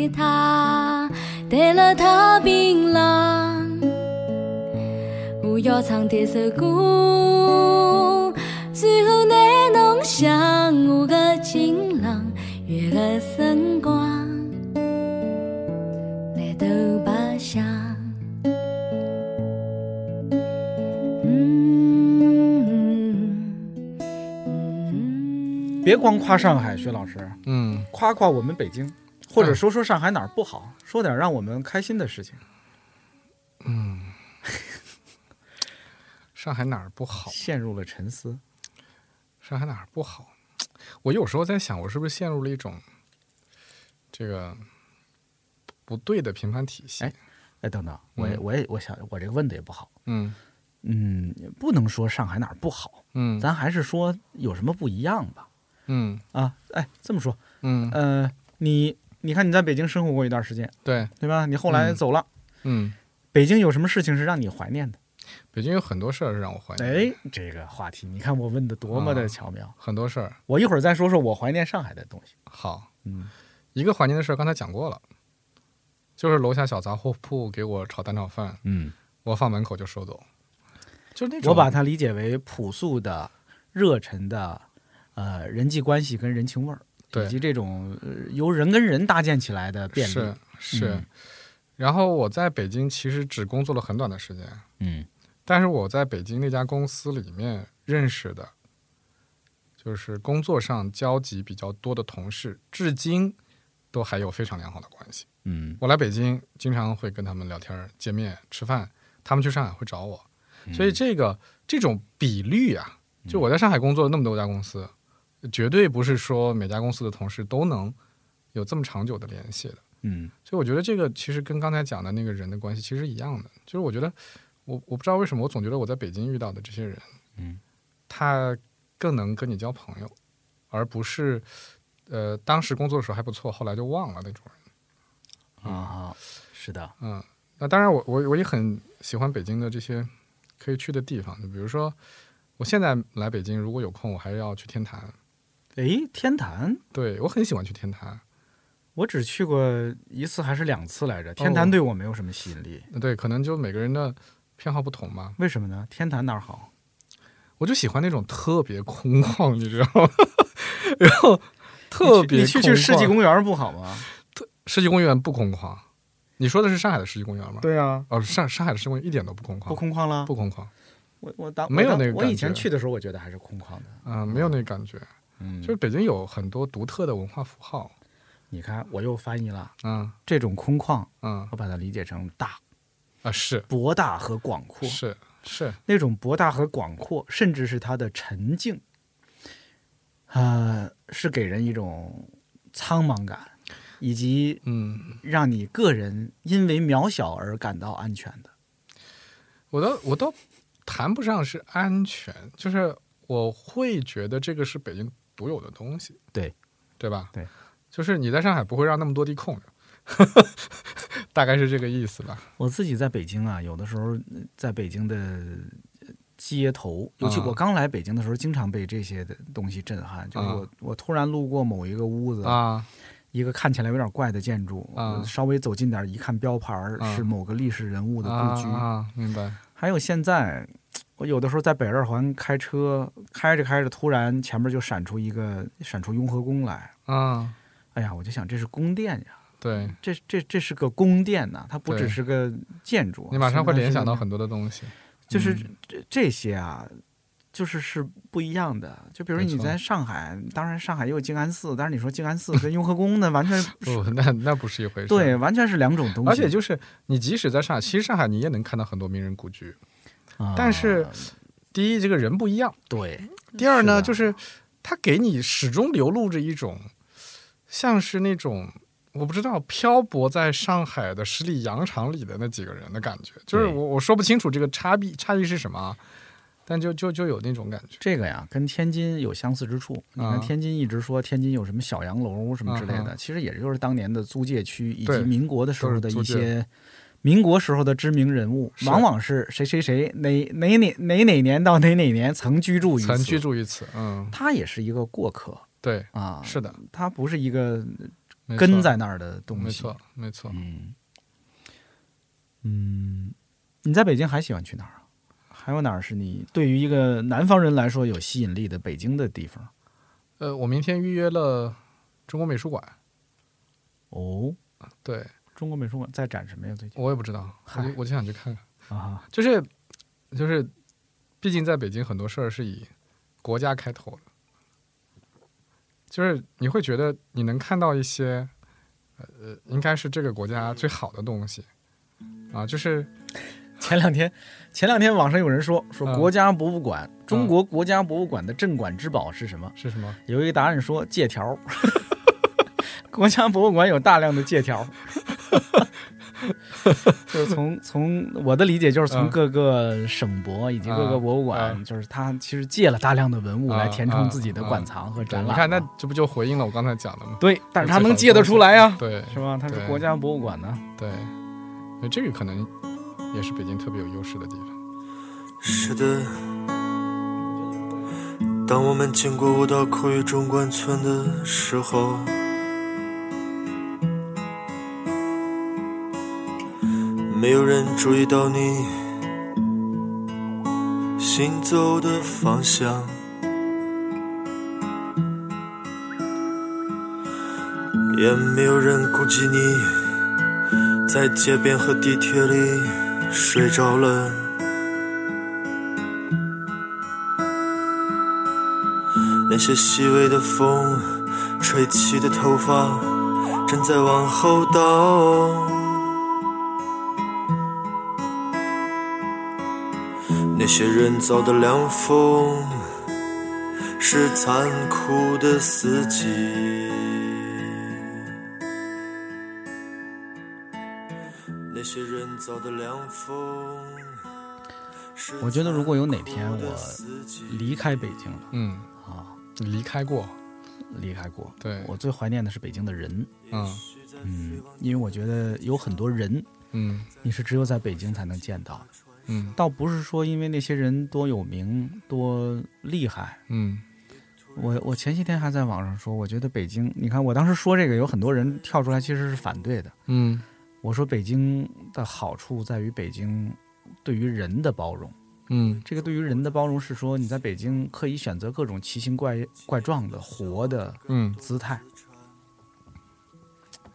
[SPEAKER 5] 给他带了他槟榔。我要唱这首歌，最后拿侬想我的情郎，月的辰光来头白相。嗯，
[SPEAKER 3] 别光夸上海，薛老师，
[SPEAKER 4] 嗯，
[SPEAKER 3] 夸夸我们北京，或者说说上海哪儿不好，说点让我们开心的事情。
[SPEAKER 4] 嗯 上海哪儿不好？
[SPEAKER 3] 陷入了沉思。
[SPEAKER 4] 上海哪儿不好？我有时候在想，我是不是陷入了一种这个不对的评判体系？
[SPEAKER 3] 哎哎，等等，我也
[SPEAKER 4] 嗯
[SPEAKER 3] 我也我想我这个问的也不好。
[SPEAKER 4] 嗯
[SPEAKER 3] 嗯，不能说上海哪儿不好，
[SPEAKER 4] 嗯
[SPEAKER 3] 咱还是说有什么不一样吧。
[SPEAKER 4] 嗯
[SPEAKER 3] 啊，哎，这么说，
[SPEAKER 4] 嗯，
[SPEAKER 3] 呃，你你看你在北京生活过一段时间，
[SPEAKER 4] 对，
[SPEAKER 3] 对吧？你后来
[SPEAKER 4] 嗯。
[SPEAKER 3] 走了，
[SPEAKER 4] 嗯。
[SPEAKER 3] 北京有什么事情是让你怀念的？
[SPEAKER 4] 北京有很多事儿是让我怀念，
[SPEAKER 3] 哎，这个话题，你看我问的多么的
[SPEAKER 4] 啊
[SPEAKER 3] 巧妙。
[SPEAKER 4] 很多事儿。
[SPEAKER 3] 我一会儿再说说我怀念上海的东西。
[SPEAKER 4] 好，
[SPEAKER 3] 嗯，
[SPEAKER 4] 一个怀念的事儿刚才讲过了，就是楼下小杂货铺给我炒蛋炒饭，
[SPEAKER 3] 嗯，
[SPEAKER 4] 我放门口就收走，就是那种。
[SPEAKER 3] 我把它理解为朴素的、热忱的，呃，人际关系跟人情味儿，
[SPEAKER 4] 对
[SPEAKER 3] 以及这种、呃由人跟人搭建起来的便利。
[SPEAKER 4] 是是。
[SPEAKER 3] 嗯
[SPEAKER 4] 然后我在北京其实只工作了很短的时间，
[SPEAKER 3] 嗯
[SPEAKER 4] 但是我在北京那家公司里面认识的，就是工作上交集比较多的同事，至今都还有非常良好的关系。
[SPEAKER 3] 嗯
[SPEAKER 4] 我来北京经常会跟他们聊天、见面、吃饭，他们去上海会找我，
[SPEAKER 3] 嗯
[SPEAKER 4] 所以这个这种比率啊，就我在上海工作了那么多家公司，绝对不是说每家公司的同事都能有这么长久的联系的。
[SPEAKER 3] 嗯
[SPEAKER 4] 所以我觉得这个其实跟刚才讲的那个人的关系其实一样的，就是我觉得我我不知道为什么我总觉得我在北京遇到的这些人，
[SPEAKER 3] 嗯，
[SPEAKER 4] 他更能跟你交朋友，而不是呃当时工作的时候还不错，后来就忘了那种人。
[SPEAKER 3] 啊，是的，
[SPEAKER 4] 嗯，那当然我我我也很喜欢北京的这些可以去的地方，就比如说我现在来北京，如果有空，我还要去天坛。
[SPEAKER 3] 哎，天坛，
[SPEAKER 4] 对我很喜欢去天坛，
[SPEAKER 3] 我只去过一次还是两次来着。天坛对我没有什么吸引力，
[SPEAKER 4] 对，可能就每个人的偏好不同嘛。
[SPEAKER 3] 为什么呢？天坛哪儿好？
[SPEAKER 4] 我就喜欢那种特别空旷，你知道吗？然后特别
[SPEAKER 3] 你去你去去世纪公园不好吗？
[SPEAKER 4] 世纪公园不空旷。你说的是上海的世纪公园吗？
[SPEAKER 3] 对啊，
[SPEAKER 4] 哦，上上海的世纪公园一点都不空旷，
[SPEAKER 3] 不空旷了。
[SPEAKER 4] 不空旷，
[SPEAKER 3] 我我当
[SPEAKER 4] 没有
[SPEAKER 3] 我当我以前
[SPEAKER 4] 那个感觉
[SPEAKER 3] 去的时候，我觉得还是空旷的。
[SPEAKER 4] 嗯、没有那感觉。
[SPEAKER 3] 嗯，
[SPEAKER 4] 就是北京有很多独特的文化符号，
[SPEAKER 3] 你看，我又翻译了。
[SPEAKER 4] 嗯。
[SPEAKER 3] 这种空旷，
[SPEAKER 4] 嗯。
[SPEAKER 3] 我把它理解成大、
[SPEAKER 4] 啊是。
[SPEAKER 3] 博大和广阔。
[SPEAKER 4] 是是，
[SPEAKER 3] 那种博大和广阔，甚至是它的沉静，呃，是给人一种苍茫感，以及
[SPEAKER 4] 嗯，
[SPEAKER 3] 让你个人因为渺小而感到安全的。
[SPEAKER 4] 我倒我倒谈不上是安全，就是我会觉得这个是北京独有的东西，
[SPEAKER 3] 对
[SPEAKER 4] 对吧？
[SPEAKER 3] 对，
[SPEAKER 4] 就是你在上海不会让那么多地空着，大概是这个意思吧。
[SPEAKER 3] 我自己在北京啊，有的时候呃在北京的呃街头，尤其
[SPEAKER 4] 啊
[SPEAKER 3] 我刚来北京的时候，经常被这些的东西震撼。就是我、我突然路过某一个屋子，
[SPEAKER 4] 啊
[SPEAKER 3] 一个看起来有点怪的建筑，
[SPEAKER 4] 啊
[SPEAKER 3] 我稍微走近点一看，标牌是某个历史人物的故居。
[SPEAKER 4] 啊啊，明白。
[SPEAKER 3] 还有现在，我有的时候在北二环开车，开着开着，突然前面就闪出一个闪出雍和宫来。
[SPEAKER 4] 啊，
[SPEAKER 3] 哎呀，我就想这是宫殿呀，
[SPEAKER 4] 对
[SPEAKER 3] 这这这是个宫殿呐，它不只是个建筑。
[SPEAKER 4] 你马上会联想到
[SPEAKER 3] 很。
[SPEAKER 4] 多的东西。
[SPEAKER 3] 就是
[SPEAKER 4] 嗯
[SPEAKER 3] 这这些啊，就是是不一样的。就比如你在上海，当然上海也有静安寺，但是你说静安寺跟雍和宫那完全
[SPEAKER 4] 不，那那不是一回事。
[SPEAKER 3] 对，，完全是两种东西。
[SPEAKER 4] 而且就是你即使在上海，其实上海你也能看到很多名人故居。
[SPEAKER 3] 啊。
[SPEAKER 4] 但是第一，这个人不一样；
[SPEAKER 3] 对，
[SPEAKER 4] 第二呢，
[SPEAKER 3] 是
[SPEAKER 4] 就是他给你始终流露着一种像是那种我不知道漂泊在上海的十里洋场里的那几个人的感觉。就是我我说不清楚这个差别差异是什么啊，但就就就有那种感觉。
[SPEAKER 3] 这个呀，跟天津有相似之处。你看，
[SPEAKER 4] 啊。
[SPEAKER 3] 天津一直说天津有什么小洋楼什么之类的，其实也就是当年的租界区以及民国的时候的一些民国时候的知名人物，往往是谁谁谁哪哪哪哪哪年到哪哪年曾居住于此，
[SPEAKER 4] 曾居，住于此，嗯，
[SPEAKER 3] 他也是一个过客
[SPEAKER 4] 对，
[SPEAKER 3] 啊，
[SPEAKER 4] 是的，
[SPEAKER 3] 他不是一个跟在那儿的东西。
[SPEAKER 4] 没错，没错。
[SPEAKER 3] 嗯嗯，你在北京还喜欢去哪儿啊？还有哪儿是你对于一个南方人来说有吸引力的北京的地方？
[SPEAKER 4] 呃，我明天预约了中国美术馆，
[SPEAKER 3] 哦，
[SPEAKER 4] 对
[SPEAKER 3] 中国美术馆在展什么呀？最近
[SPEAKER 4] 我也不知道，我就我就想去看看。
[SPEAKER 3] 啊，
[SPEAKER 4] 就是就是，毕竟在北京很多事儿是以国家开头的，就是你会觉得你能看到一些呃，应该是这个国家最好的东西啊，就是
[SPEAKER 3] 前两天前两天网上有人说说
[SPEAKER 4] 嗯
[SPEAKER 3] 国家博物馆，中国国家博物馆的镇馆之宝是什么？
[SPEAKER 4] 是什么？
[SPEAKER 3] 有一个答案说借条。国家博物馆有大量的借条，就是从从我的理解，就是从
[SPEAKER 4] 嗯
[SPEAKER 3] 各个省博以及各个博物馆，
[SPEAKER 4] 嗯
[SPEAKER 3] 就是他其实借了大量的文物来填充
[SPEAKER 4] 嗯
[SPEAKER 3] 自己的馆藏和展览嘛。
[SPEAKER 4] 你看，那这不就回应了我刚才讲的吗？
[SPEAKER 3] 对，但是他能借得出来呀、
[SPEAKER 4] 对
[SPEAKER 3] 是吧？他是国家博物馆呢。
[SPEAKER 4] 对，所以这个可能也是北京特别有优势的地方。
[SPEAKER 9] 是的，当我们经过五道口与中关村的时候，没有人注意到你行走的方向，也没有人顾及你在街边和地铁里睡着了。那些细微的风，吹起的头发正在往后倒。些人造的凉风，是残酷的四季。那些人造的凉风，
[SPEAKER 3] 我觉得如果有哪天我离开北京了
[SPEAKER 4] 嗯，
[SPEAKER 3] 啊，
[SPEAKER 4] 你离开过，
[SPEAKER 3] 离开过，
[SPEAKER 4] 对
[SPEAKER 3] 我最怀念的是北京的人，
[SPEAKER 4] 嗯
[SPEAKER 3] 嗯，因为我觉得有很多人
[SPEAKER 4] 嗯
[SPEAKER 3] 你是只有在北京才能见到的，
[SPEAKER 4] 嗯。
[SPEAKER 3] 倒不是说因为那些人多有名多厉害。
[SPEAKER 4] 嗯。
[SPEAKER 3] 我我前些天还在网上说，我觉得北京，你看我当时说这个，有很多人跳出来其实是反对的。
[SPEAKER 4] 嗯。
[SPEAKER 3] 我说北京的好处在于北京对于人的包容，
[SPEAKER 4] 嗯。
[SPEAKER 3] 这个对于人的包容是说你在北京可以选择各种奇形怪怪状的活的
[SPEAKER 4] 嗯。
[SPEAKER 3] 姿态，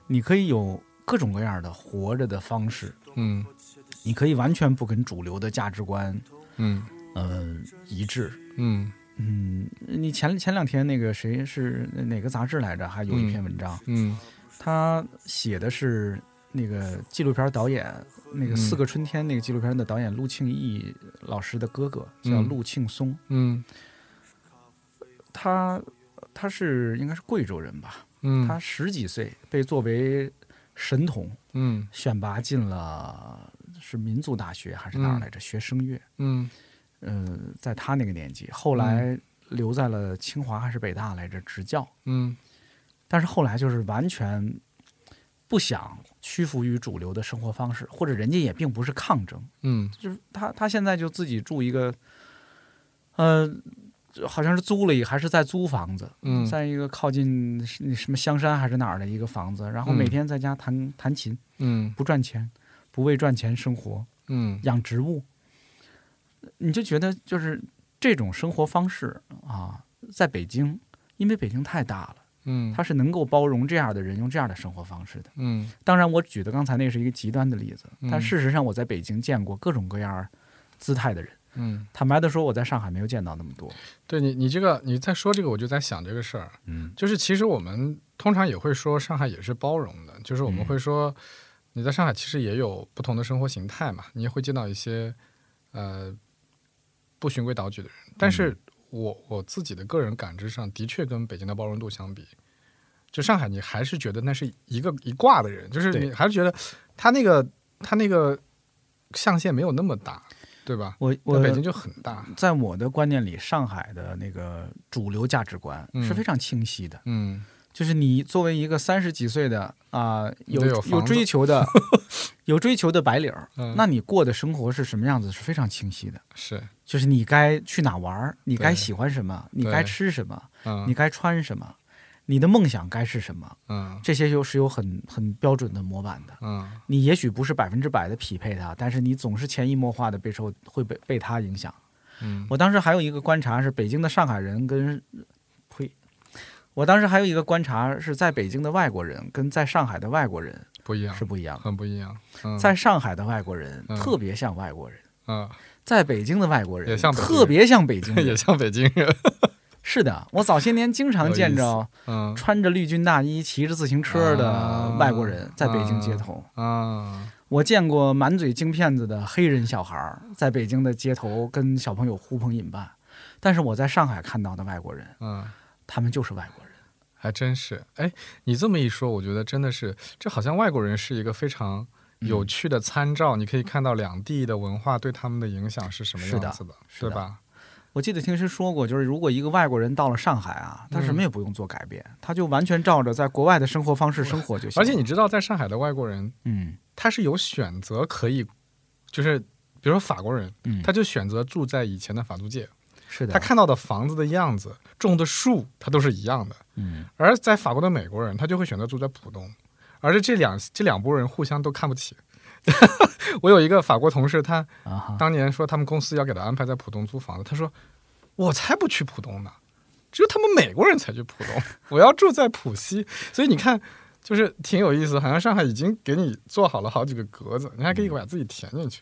[SPEAKER 3] 你可以有各种各样的活着的方式，
[SPEAKER 4] 嗯
[SPEAKER 3] 你可以完全不跟主流的价值观
[SPEAKER 4] 嗯。
[SPEAKER 3] 呃一致。
[SPEAKER 4] 嗯。
[SPEAKER 3] 嗯，你前前两天那个谁是哪个杂志来着？还有一篇文章，
[SPEAKER 4] 嗯。
[SPEAKER 3] 他写的是那个纪录片导演，那个《
[SPEAKER 4] 嗯。
[SPEAKER 3] 四个春天》那个纪录片的导演陆庆义老师的哥哥叫
[SPEAKER 4] 嗯
[SPEAKER 3] 陆庆松，
[SPEAKER 4] 嗯。
[SPEAKER 3] 他他是应该是贵州人吧？
[SPEAKER 4] 嗯。
[SPEAKER 3] 他十几岁被作为神童
[SPEAKER 4] 嗯。
[SPEAKER 3] 选拔进了是民族大学还是哪儿来着？学声乐。
[SPEAKER 4] 嗯。
[SPEAKER 3] 呃、在他那个年纪，后来留在了清华还是北大来着执教。
[SPEAKER 4] 嗯。
[SPEAKER 3] 但是后来就是完全不想屈服于主流的生活方式，或者人家也并不是抗争，
[SPEAKER 4] 嗯。
[SPEAKER 3] 就是他他现在就自己住一个，呃，好像是租了还是在租房子，
[SPEAKER 4] 嗯
[SPEAKER 3] 在一个靠近那什么香山还是哪儿的一个房子，然后
[SPEAKER 4] 嗯。
[SPEAKER 3] 每天在家弹弹琴，
[SPEAKER 4] 嗯。
[SPEAKER 3] 不赚钱，不为赚钱生活，
[SPEAKER 4] 嗯
[SPEAKER 3] 养植物，你就觉得就是这种生活方式啊，在北京，因为北京太大了。
[SPEAKER 4] 嗯
[SPEAKER 3] 它是能够包容这样的人用这样的生活方式的。
[SPEAKER 4] 嗯
[SPEAKER 3] 当然，我举的刚才那是一个极端的例子，
[SPEAKER 4] 嗯
[SPEAKER 3] 但事实上我在北京见过各种各样姿态的人。
[SPEAKER 4] 嗯，
[SPEAKER 3] 坦白的说，我在上海没有见到那么多。
[SPEAKER 4] 对你你这个你在说这个，我就在想这个事儿，
[SPEAKER 3] 嗯
[SPEAKER 4] 就是其实我们通常也会说上海也是包容的，就是我们
[SPEAKER 3] 嗯
[SPEAKER 4] 会说你在上海其实也有不同的生活形态嘛，你也会见到一些呃不循规蹈矩的人，但是
[SPEAKER 3] 嗯
[SPEAKER 4] 我我自己的个人感知上的确跟北京的包容度相比，就上海你还是觉得那是一个一挂的人，就是你还是觉得他那个他那个象限没有那么大，对吧？
[SPEAKER 3] 我我
[SPEAKER 4] 在北京就很大，
[SPEAKER 3] 在我的观念里，上海的那个主流价值观
[SPEAKER 4] 嗯
[SPEAKER 3] 是非常清晰的。
[SPEAKER 4] 嗯
[SPEAKER 3] 就是你作为一个三十几岁的啊、有
[SPEAKER 4] 有
[SPEAKER 3] 有追求的 有追求的白领那你过的生活是什么样子是非常清晰的。
[SPEAKER 4] 是
[SPEAKER 3] 就是你该去哪玩儿，你该喜欢什么，你该吃什么，
[SPEAKER 4] 嗯
[SPEAKER 3] 你该穿什么，你的梦想该是什么，
[SPEAKER 4] 嗯
[SPEAKER 3] 这些又是有很很标准的模板的。
[SPEAKER 4] 嗯
[SPEAKER 3] 你也许不是百分之百的匹配它，但是你总是潜移默化的被受会被被它影响。
[SPEAKER 4] 嗯
[SPEAKER 3] 我当时还有一个观察是，北京的上海人跟，呸，我当时还有一个观察是在北京的外国人跟在上海的外国人
[SPEAKER 4] 不一样
[SPEAKER 3] 是，不一样的。
[SPEAKER 4] 很不一样。嗯，
[SPEAKER 3] 在上海的外国人
[SPEAKER 4] 嗯
[SPEAKER 3] 特别像外国人，
[SPEAKER 4] 嗯，
[SPEAKER 3] 在北京的外国人
[SPEAKER 4] 也像人
[SPEAKER 3] 特别像北京人也。
[SPEAKER 4] 像北京人。
[SPEAKER 3] 是的，我早些年经常见着
[SPEAKER 4] 嗯
[SPEAKER 3] 穿着绿军大衣、骑着自行车的
[SPEAKER 4] 啊
[SPEAKER 3] 外国人在北京街头。
[SPEAKER 4] 啊，
[SPEAKER 3] 我见过满嘴京片子的黑人小孩儿在北京的街头跟小朋友呼朋引伴，但是我在上海看到的外国人，
[SPEAKER 4] 嗯，
[SPEAKER 3] 他们就是外国人。
[SPEAKER 4] 还真是。哎，你这么一说，我觉得真的是，这好像外国人是一个非常有
[SPEAKER 3] 嗯
[SPEAKER 4] 趣的参照。你可以看到两地的文化对他们的影响是什么样子的，
[SPEAKER 3] 的
[SPEAKER 4] 对吧？
[SPEAKER 3] 我记得听谁说过，就是如果一个外国人到了上海啊，他什么也不用做改变，他就完全照着在国外的生活方式生活就行。
[SPEAKER 4] 而且你，知道，在上海的外国人，
[SPEAKER 3] 嗯，
[SPEAKER 4] 他是有选择可以就是比如说法国人，
[SPEAKER 3] 嗯，
[SPEAKER 4] 他就选择住在以前的法租界，
[SPEAKER 3] 是的，
[SPEAKER 4] 他看到的房子的样子、种的树，他都是一样的。
[SPEAKER 3] 嗯
[SPEAKER 4] 而在法国的美国人，他就会选择住在浦东，而且这两这两拨人互相都看不起。我有一个法国同事，他当年说他们公司要给他安排在浦东租房子，他说：“我才不去浦东呢，只有他们美国人才去浦东，我要住在浦西。”所以你看，就是挺有意思，好像上海已经给你做好了好几个格子，你还可以把自己填进去。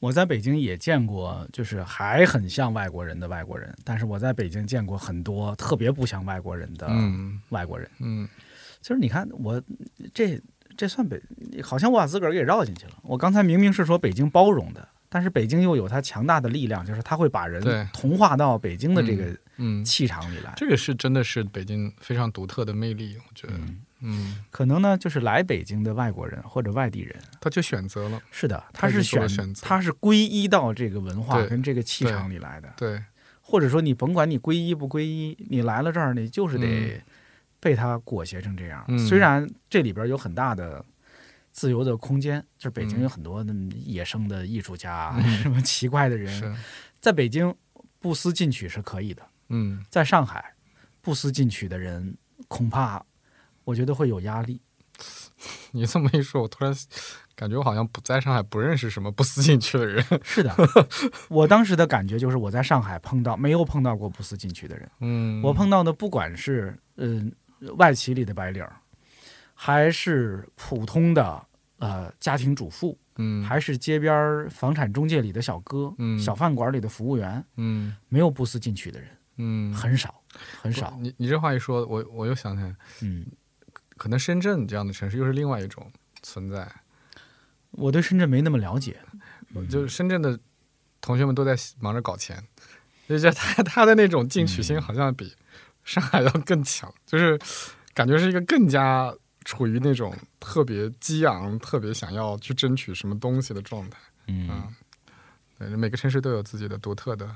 [SPEAKER 3] 我在北京也见过，就是还很像外国人的外国人，但是我在北京见过很多特别不像外国人的
[SPEAKER 4] 嗯
[SPEAKER 3] 外国人。
[SPEAKER 4] 嗯
[SPEAKER 3] 就是你看我这这算北，好像我把自个儿给绕进去了。我刚才明明是说北京包容的，但是北京又有它强大的力量，就是它会把人同化到北京的这个
[SPEAKER 4] 嗯，
[SPEAKER 3] 气场里来。
[SPEAKER 4] 这个是真的是北京非常独特的魅力，我觉得。
[SPEAKER 3] 嗯，
[SPEAKER 4] 嗯，
[SPEAKER 3] 可能呢，就是来北京的外国人或者外地人，
[SPEAKER 4] 他就选择了，
[SPEAKER 3] 是的，他是选
[SPEAKER 4] 选择。
[SPEAKER 3] 他是皈依到这个文化跟这个气场里来的。
[SPEAKER 4] 对，
[SPEAKER 3] 或者说你甭管你皈依不皈依，你来了这儿，你就是得被他裹挟成这样。
[SPEAKER 4] 嗯。
[SPEAKER 3] 虽然这里边有很大的自由的空间，就是北京
[SPEAKER 4] 嗯
[SPEAKER 3] 有很多那么野生的艺术家，什么奇怪的人，在北京不思进取是可以的，
[SPEAKER 4] 嗯。
[SPEAKER 3] 在上海不思进取的人，恐怕我觉得会有压力。
[SPEAKER 4] 你这么一说，我突然感觉我好像不在上海不认识什么不思进取的人。
[SPEAKER 3] 是的，我当时的感觉就是我在上海碰到没有碰到过不思进取的人。
[SPEAKER 4] 嗯，
[SPEAKER 3] 我碰到的不管是嗯、外企里的白领，还是普通的呃家庭主妇，
[SPEAKER 4] 嗯
[SPEAKER 3] 还是街边房产中介里的小哥，
[SPEAKER 4] 嗯
[SPEAKER 3] 小饭馆里的服务员，
[SPEAKER 4] 嗯
[SPEAKER 3] 没有不思进取的人，
[SPEAKER 4] 嗯
[SPEAKER 3] 很少，很少。
[SPEAKER 4] 你你这话一说，我我又想起来，
[SPEAKER 3] 嗯，
[SPEAKER 4] 可能深圳这样的城市又是另外一种存在。
[SPEAKER 3] 我对深圳没那么了解。
[SPEAKER 4] 就是深圳的同学们都在忙着搞钱，就觉得他他的那种进取
[SPEAKER 3] 嗯
[SPEAKER 4] 心好像比上海要更强，就是感觉是一个更加处于那种特别激昂、特别想要去争取什么东西的状态。
[SPEAKER 3] 嗯，
[SPEAKER 4] 嗯，对，每个城市都有自己的独特的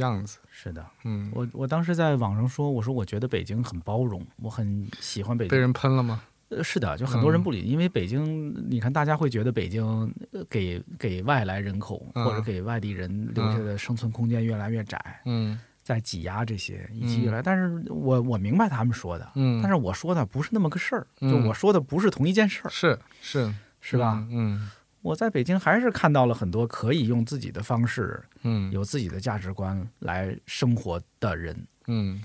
[SPEAKER 4] 样子。
[SPEAKER 3] 是的。
[SPEAKER 4] 嗯，
[SPEAKER 3] 我我当时在网上说，我说我觉得北京很包容，我很喜欢北京。
[SPEAKER 4] 被人喷了吗？
[SPEAKER 3] 呃，是的，就很多人
[SPEAKER 4] 嗯
[SPEAKER 3] 不理，因为北京，你看大家会觉得北京呃给给外来人口、或者
[SPEAKER 4] 嗯
[SPEAKER 3] 给外地人留下的生存空间越来越窄，
[SPEAKER 4] 嗯。
[SPEAKER 3] 在挤压这些以及
[SPEAKER 4] 嗯
[SPEAKER 3] 越来，但是我我明白他们说的，
[SPEAKER 4] 嗯，
[SPEAKER 3] 但是我说的不是那么个事儿，就
[SPEAKER 4] 嗯。
[SPEAKER 3] 我说的不是同一件事儿，
[SPEAKER 4] 是是。
[SPEAKER 3] 是吧？
[SPEAKER 4] 嗯
[SPEAKER 3] 我在北京还是看到了很多可以用自己的方式、
[SPEAKER 4] 嗯。
[SPEAKER 3] 有自己的价值观来生活的人，
[SPEAKER 4] 嗯。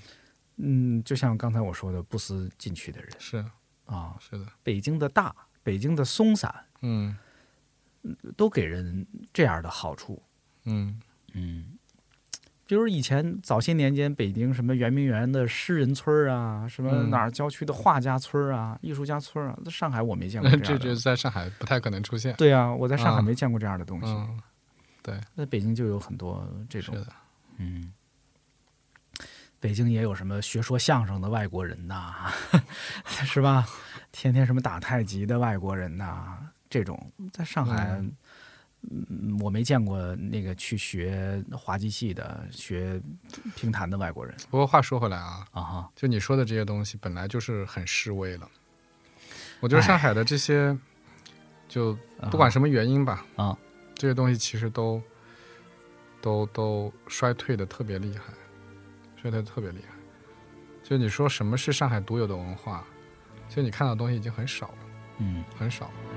[SPEAKER 3] 嗯，就像刚才我说的，不思进取的人
[SPEAKER 4] 是。
[SPEAKER 3] 啊，
[SPEAKER 4] 是的，
[SPEAKER 3] 北京的大，北京的松散，
[SPEAKER 4] 嗯。
[SPEAKER 3] 都给人这样的好处。
[SPEAKER 4] 嗯。
[SPEAKER 3] 嗯，比如以前早些年间，北京什么圆明园的诗人村儿啊，什么
[SPEAKER 4] 嗯
[SPEAKER 3] 哪儿郊区的画家村儿啊、艺术家村儿啊，在上海我没见过这
[SPEAKER 4] 这
[SPEAKER 3] 样的。
[SPEAKER 4] 这在上海不太可能出现。
[SPEAKER 3] 对啊，我在上海
[SPEAKER 4] 嗯
[SPEAKER 3] 没见过这样的东西。
[SPEAKER 4] 嗯，对，
[SPEAKER 3] 在北京就有很多这种，
[SPEAKER 4] 是的，
[SPEAKER 3] 嗯，北京也有什么学说相声的外国人呐，是吧？天天什么打太极的外国人呐，这种在上海。
[SPEAKER 4] 嗯
[SPEAKER 3] 嗯，我没见过那个去学滑稽戏的、学评弹的外国人
[SPEAKER 4] 不过话说回来啊，
[SPEAKER 3] 啊哈。
[SPEAKER 4] 就你说的这些东西本来就是很示威了。我觉得上海的这些，就不管什么原因吧，
[SPEAKER 3] 啊，
[SPEAKER 4] 这些东西其实都都都衰退的特别厉害，衰退的特别厉害。就你说什么是上海独有的文化，其实你看到的东西已经很少了，
[SPEAKER 3] 嗯
[SPEAKER 4] 很少。
[SPEAKER 5] 花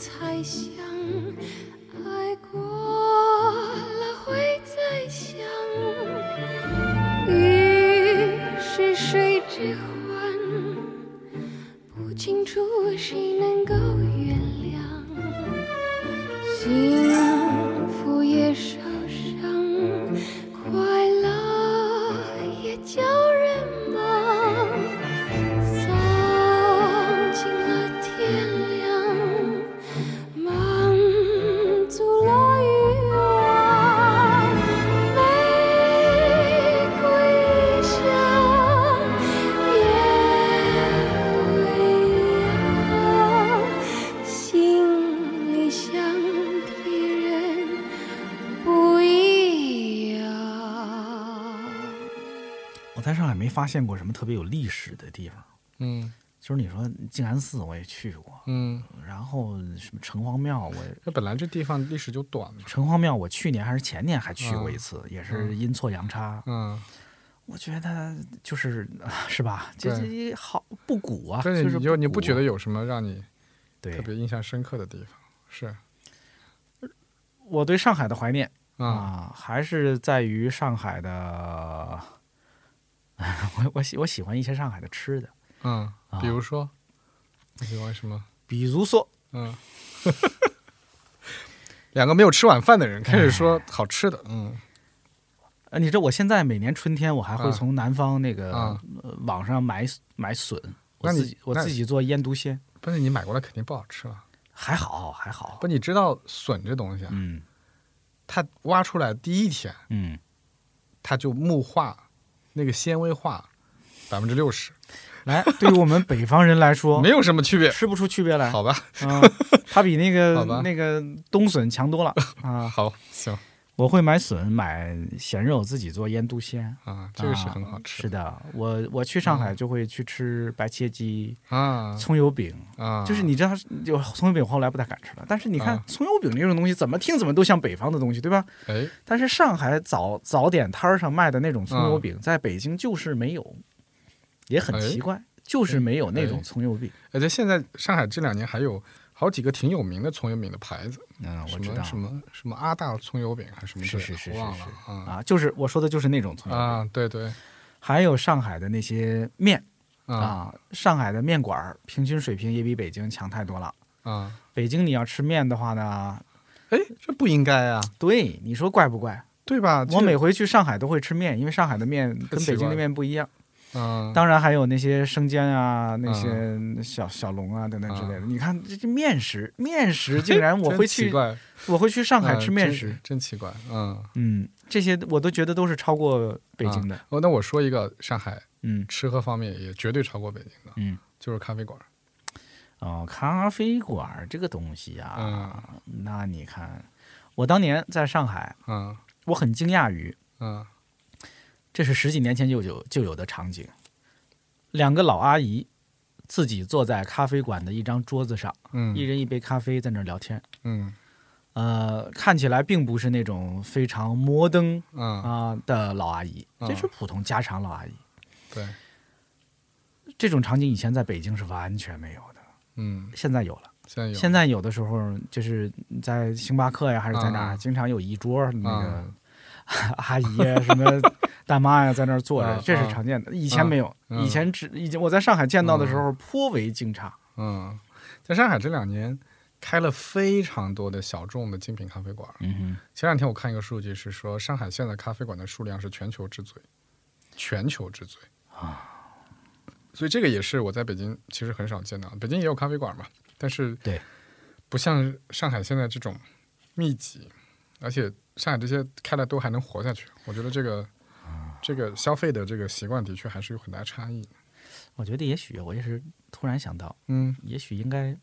[SPEAKER 5] 才想。
[SPEAKER 3] 发现过什么特别有历史的地方。
[SPEAKER 4] 嗯
[SPEAKER 3] 就是你说静安寺我也去过，
[SPEAKER 4] 嗯，
[SPEAKER 3] 然后什么城隍庙我也
[SPEAKER 4] 那本来这地方历史就短嘛。
[SPEAKER 3] 城隍庙我去年还是前年还去过
[SPEAKER 4] 嗯
[SPEAKER 3] 一次，也是阴错阳差。
[SPEAKER 4] 嗯，
[SPEAKER 3] 我觉得就是是吧？这
[SPEAKER 4] 对
[SPEAKER 3] 这好不古啊，
[SPEAKER 4] 真的，
[SPEAKER 3] 就是
[SPEAKER 4] 你就你不觉得有什么让你
[SPEAKER 3] 对
[SPEAKER 4] 特别印象深刻的地方？是
[SPEAKER 3] 我对上海的怀念
[SPEAKER 4] 啊，
[SPEAKER 3] 啊，还是在于上海的。我我喜我喜欢一些上海的吃的，
[SPEAKER 4] 嗯，
[SPEAKER 3] 啊。
[SPEAKER 4] 比如说？你喜欢什么？
[SPEAKER 3] 比如说
[SPEAKER 4] 嗯，两个没有吃晚饭的人开始说好吃的，嗯。
[SPEAKER 3] 呃，你知道我现在每年春天我还会
[SPEAKER 4] 啊。
[SPEAKER 3] 从南方那个、
[SPEAKER 4] 啊。
[SPEAKER 3] 呃网上买买笋，我自己我自己做腌笃鲜，
[SPEAKER 4] 不是你买过来肯定不好吃了。
[SPEAKER 3] 还好还好。
[SPEAKER 4] 不，，你知道笋这东西啊，
[SPEAKER 3] 嗯。
[SPEAKER 4] 它挖出来第一天，
[SPEAKER 3] 嗯，
[SPEAKER 4] 它就木化，那个纤维化百分之六十，
[SPEAKER 3] 来，对于我们北方人来说，
[SPEAKER 4] 没有什么区别。
[SPEAKER 3] 吃不出区别来，
[SPEAKER 4] 好吧，
[SPEAKER 3] 啊，它比那个那个冬笋强多了。啊！
[SPEAKER 4] 好，行。
[SPEAKER 3] 我会买笋，买咸肉，自己做腌笃鲜，
[SPEAKER 4] 啊，这个是
[SPEAKER 3] 啊
[SPEAKER 4] 很好吃。
[SPEAKER 3] 是的，我我去上海
[SPEAKER 4] 嗯。
[SPEAKER 3] 就会去吃白切鸡、
[SPEAKER 4] 啊。
[SPEAKER 3] 葱油饼，
[SPEAKER 4] 啊，
[SPEAKER 3] 就是你知道，就葱油饼后来不太敢吃了。但是你看
[SPEAKER 4] 啊。
[SPEAKER 3] 葱油饼这种东西，怎么听怎么都像北方的东西，对吧？
[SPEAKER 4] 哎，
[SPEAKER 3] 但是上海早早点摊儿上卖的那种葱油
[SPEAKER 4] 嗯
[SPEAKER 3] 饼，在北京就是没有，也很
[SPEAKER 4] 哎
[SPEAKER 3] 奇怪，就是没有那种
[SPEAKER 4] 哎
[SPEAKER 3] 葱油饼。
[SPEAKER 4] 而且现在上海这两年还有好几个挺有名的葱油饼的牌子，
[SPEAKER 3] 嗯，我知道
[SPEAKER 4] 么什么什么阿大葱油饼还是什么
[SPEAKER 3] 是是是是
[SPEAKER 4] 忘了
[SPEAKER 3] 是
[SPEAKER 4] 啊
[SPEAKER 3] 啊，就是我说的就是那种葱油饼。
[SPEAKER 4] 啊，对对
[SPEAKER 3] 还有上海的那些面
[SPEAKER 4] 啊
[SPEAKER 3] 啊，上海的面馆儿平均水平也比北京强太多了。
[SPEAKER 4] 啊，
[SPEAKER 3] 北京你要吃面的话呢，
[SPEAKER 4] 哎，这不应该啊，
[SPEAKER 3] 对你说怪不怪？
[SPEAKER 4] 对吧？
[SPEAKER 3] 我每回去上海都会吃面，因为上海的面跟北京的面不一样。
[SPEAKER 4] 嗯，
[SPEAKER 3] 当然还有那些生煎啊，那些小小笼啊等等之类的。
[SPEAKER 4] 嗯
[SPEAKER 3] 你看这这面食，面食竟然我 会去，我会去上海吃面食。
[SPEAKER 4] 真奇怪，嗯。
[SPEAKER 3] 嗯，这些我都觉得都是超过北京的。
[SPEAKER 4] 哦，那我说一个上海
[SPEAKER 3] 嗯
[SPEAKER 4] 吃喝方面也绝对超过北京的，
[SPEAKER 3] 嗯，
[SPEAKER 4] 就是咖啡馆。
[SPEAKER 3] 哦，咖啡馆这个东西啊，
[SPEAKER 4] 嗯
[SPEAKER 3] 那你看，我当年在上海，
[SPEAKER 4] 嗯
[SPEAKER 3] 我很惊讶于
[SPEAKER 4] 嗯
[SPEAKER 3] 这是十几年前就有就有的场景，两个老阿姨自己坐在咖啡馆的一张桌子上，
[SPEAKER 4] 嗯
[SPEAKER 3] 一人一杯咖啡，在那儿聊天。
[SPEAKER 4] 嗯
[SPEAKER 3] 呃，看起来并不是那种非常摩登
[SPEAKER 4] 嗯，
[SPEAKER 3] 啊、的老阿姨，
[SPEAKER 4] 嗯
[SPEAKER 3] 这是普通家常老阿姨。
[SPEAKER 4] 对，
[SPEAKER 3] 这种场景以前在北京是完全没有的，
[SPEAKER 4] 嗯，
[SPEAKER 3] 现在有了。
[SPEAKER 4] 现在有，
[SPEAKER 3] 现在有的时候就是在星巴克呀，还是在哪经常有一桌那个 阿姨呀、什么大妈呀在那儿坐着，
[SPEAKER 4] 嗯
[SPEAKER 3] 这是常见的。以前没有，
[SPEAKER 4] 嗯
[SPEAKER 3] 以前只以前我在上海见到的时候颇为惊诧。
[SPEAKER 4] 嗯，在上海这两年开了非常多的小众的精品咖啡馆。
[SPEAKER 3] 嗯
[SPEAKER 4] 前两天我看一个数据是说，上海现在咖啡馆的数量是全球之最，全球之最啊。所以这个也是我在北京其实很少见到，北京也有咖啡馆嘛，但是
[SPEAKER 3] 对，
[SPEAKER 4] 不像上海现在这种密集，而且上海这些开了都还能活下去。我觉得这个这个消费的这个习惯的确还是有很大差异。
[SPEAKER 3] 我觉得也许我也是突然想到，
[SPEAKER 4] 嗯
[SPEAKER 3] 也许应该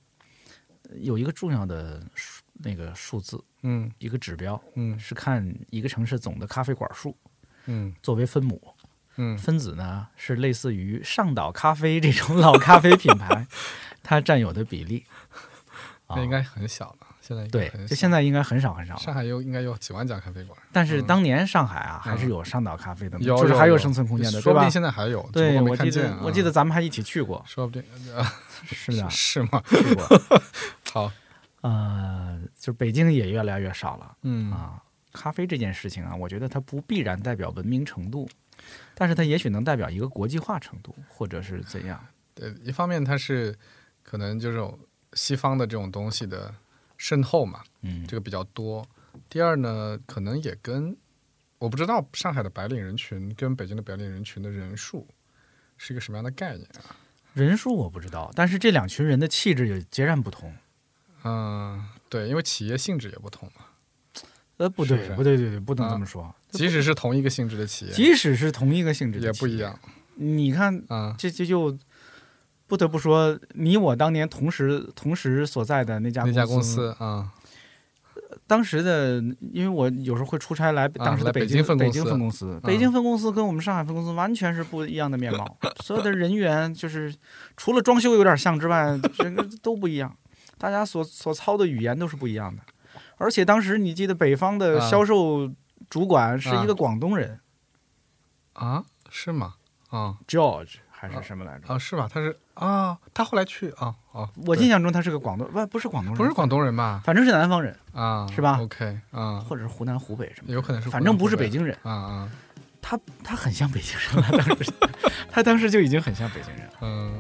[SPEAKER 3] 有一个重要的数那个数字，
[SPEAKER 4] 嗯
[SPEAKER 3] 一个指标
[SPEAKER 4] 嗯
[SPEAKER 3] 是看一个城市总的咖啡馆数
[SPEAKER 4] 嗯
[SPEAKER 3] 作为分母。
[SPEAKER 4] 嗯
[SPEAKER 3] 分子呢是类似于上岛咖啡这种老咖啡品牌，它占有的比例。
[SPEAKER 4] 那应该很小了，现在
[SPEAKER 3] 对就现在应该很少很少了。
[SPEAKER 4] 上海有应该有几万家咖啡馆，
[SPEAKER 3] 但是
[SPEAKER 4] 嗯
[SPEAKER 3] 当年上海啊，还是
[SPEAKER 4] 嗯
[SPEAKER 3] 有上岛咖啡的，就是还
[SPEAKER 4] 有
[SPEAKER 3] 生存空间的，对吧
[SPEAKER 4] 说不定？现在还有，
[SPEAKER 3] 对，我记得我记得咱们还一起去过，
[SPEAKER 4] 说不定呃
[SPEAKER 3] 是的，
[SPEAKER 4] 是吗？
[SPEAKER 3] 去过。
[SPEAKER 4] 好，
[SPEAKER 3] 呃，就北京也越来越少了
[SPEAKER 4] 嗯
[SPEAKER 3] 啊。咖啡这件事情啊，我觉得它不必然代表文明程度，但是它也许能代表一个国际化程度，或者是怎样。
[SPEAKER 4] 对，一方面它是可能就是西方的这种东西的渗透嘛，
[SPEAKER 3] 嗯，
[SPEAKER 4] 这个比较多。第二呢，可能也跟我不知道上海的白领人群跟北京的白领人群的人数是一个什么样的概念啊？
[SPEAKER 3] 人数我不知道，但是这两群人的气质也截然不同。
[SPEAKER 4] 嗯，对，因为企业性质也不同嘛。
[SPEAKER 3] 呃，不对，
[SPEAKER 4] 是不是
[SPEAKER 3] 不对，对对，不能
[SPEAKER 4] 啊
[SPEAKER 3] 这么说。
[SPEAKER 4] 即使是同一个性质的企业，
[SPEAKER 3] 即使是同一个性质的企业
[SPEAKER 4] 也不一样。
[SPEAKER 3] 你看，
[SPEAKER 4] 啊。
[SPEAKER 3] 这这就不得不说，你我当年同时同时所在的那家
[SPEAKER 4] 那家公
[SPEAKER 3] 公
[SPEAKER 4] 司啊，
[SPEAKER 3] 当时的，因为我有时候会出差来当时的
[SPEAKER 4] 北
[SPEAKER 3] 京北
[SPEAKER 4] 京分公司
[SPEAKER 3] 京分公司，
[SPEAKER 4] 啊
[SPEAKER 3] 北京分公司跟我们上海分公司完全是不一样的面貌，所有的人员就是除了装修有点像之外，整个都不一样，大家所所操的语言都是不一样的。而且当时你记得北方的
[SPEAKER 4] 啊
[SPEAKER 3] 销售主管是
[SPEAKER 4] 啊
[SPEAKER 3] 一个广东人、
[SPEAKER 4] 啊，是吗？啊
[SPEAKER 3] George 还是什么来着？
[SPEAKER 4] 啊，是吧？他是啊，他后来去啊啊，
[SPEAKER 3] 我印象中他是个广东，不不是广东人，
[SPEAKER 4] 不是广东人吧？
[SPEAKER 3] 反正是南方人，
[SPEAKER 4] 啊，
[SPEAKER 3] 是吧
[SPEAKER 4] ？OK 啊，
[SPEAKER 3] 或者是湖南、湖北什么，
[SPEAKER 4] 有可能是，
[SPEAKER 3] 反正不是
[SPEAKER 4] 北
[SPEAKER 3] 北京人。
[SPEAKER 4] 啊啊，
[SPEAKER 3] 他他很像北京人了，当时他当时就已经很像北京人了。
[SPEAKER 4] 嗯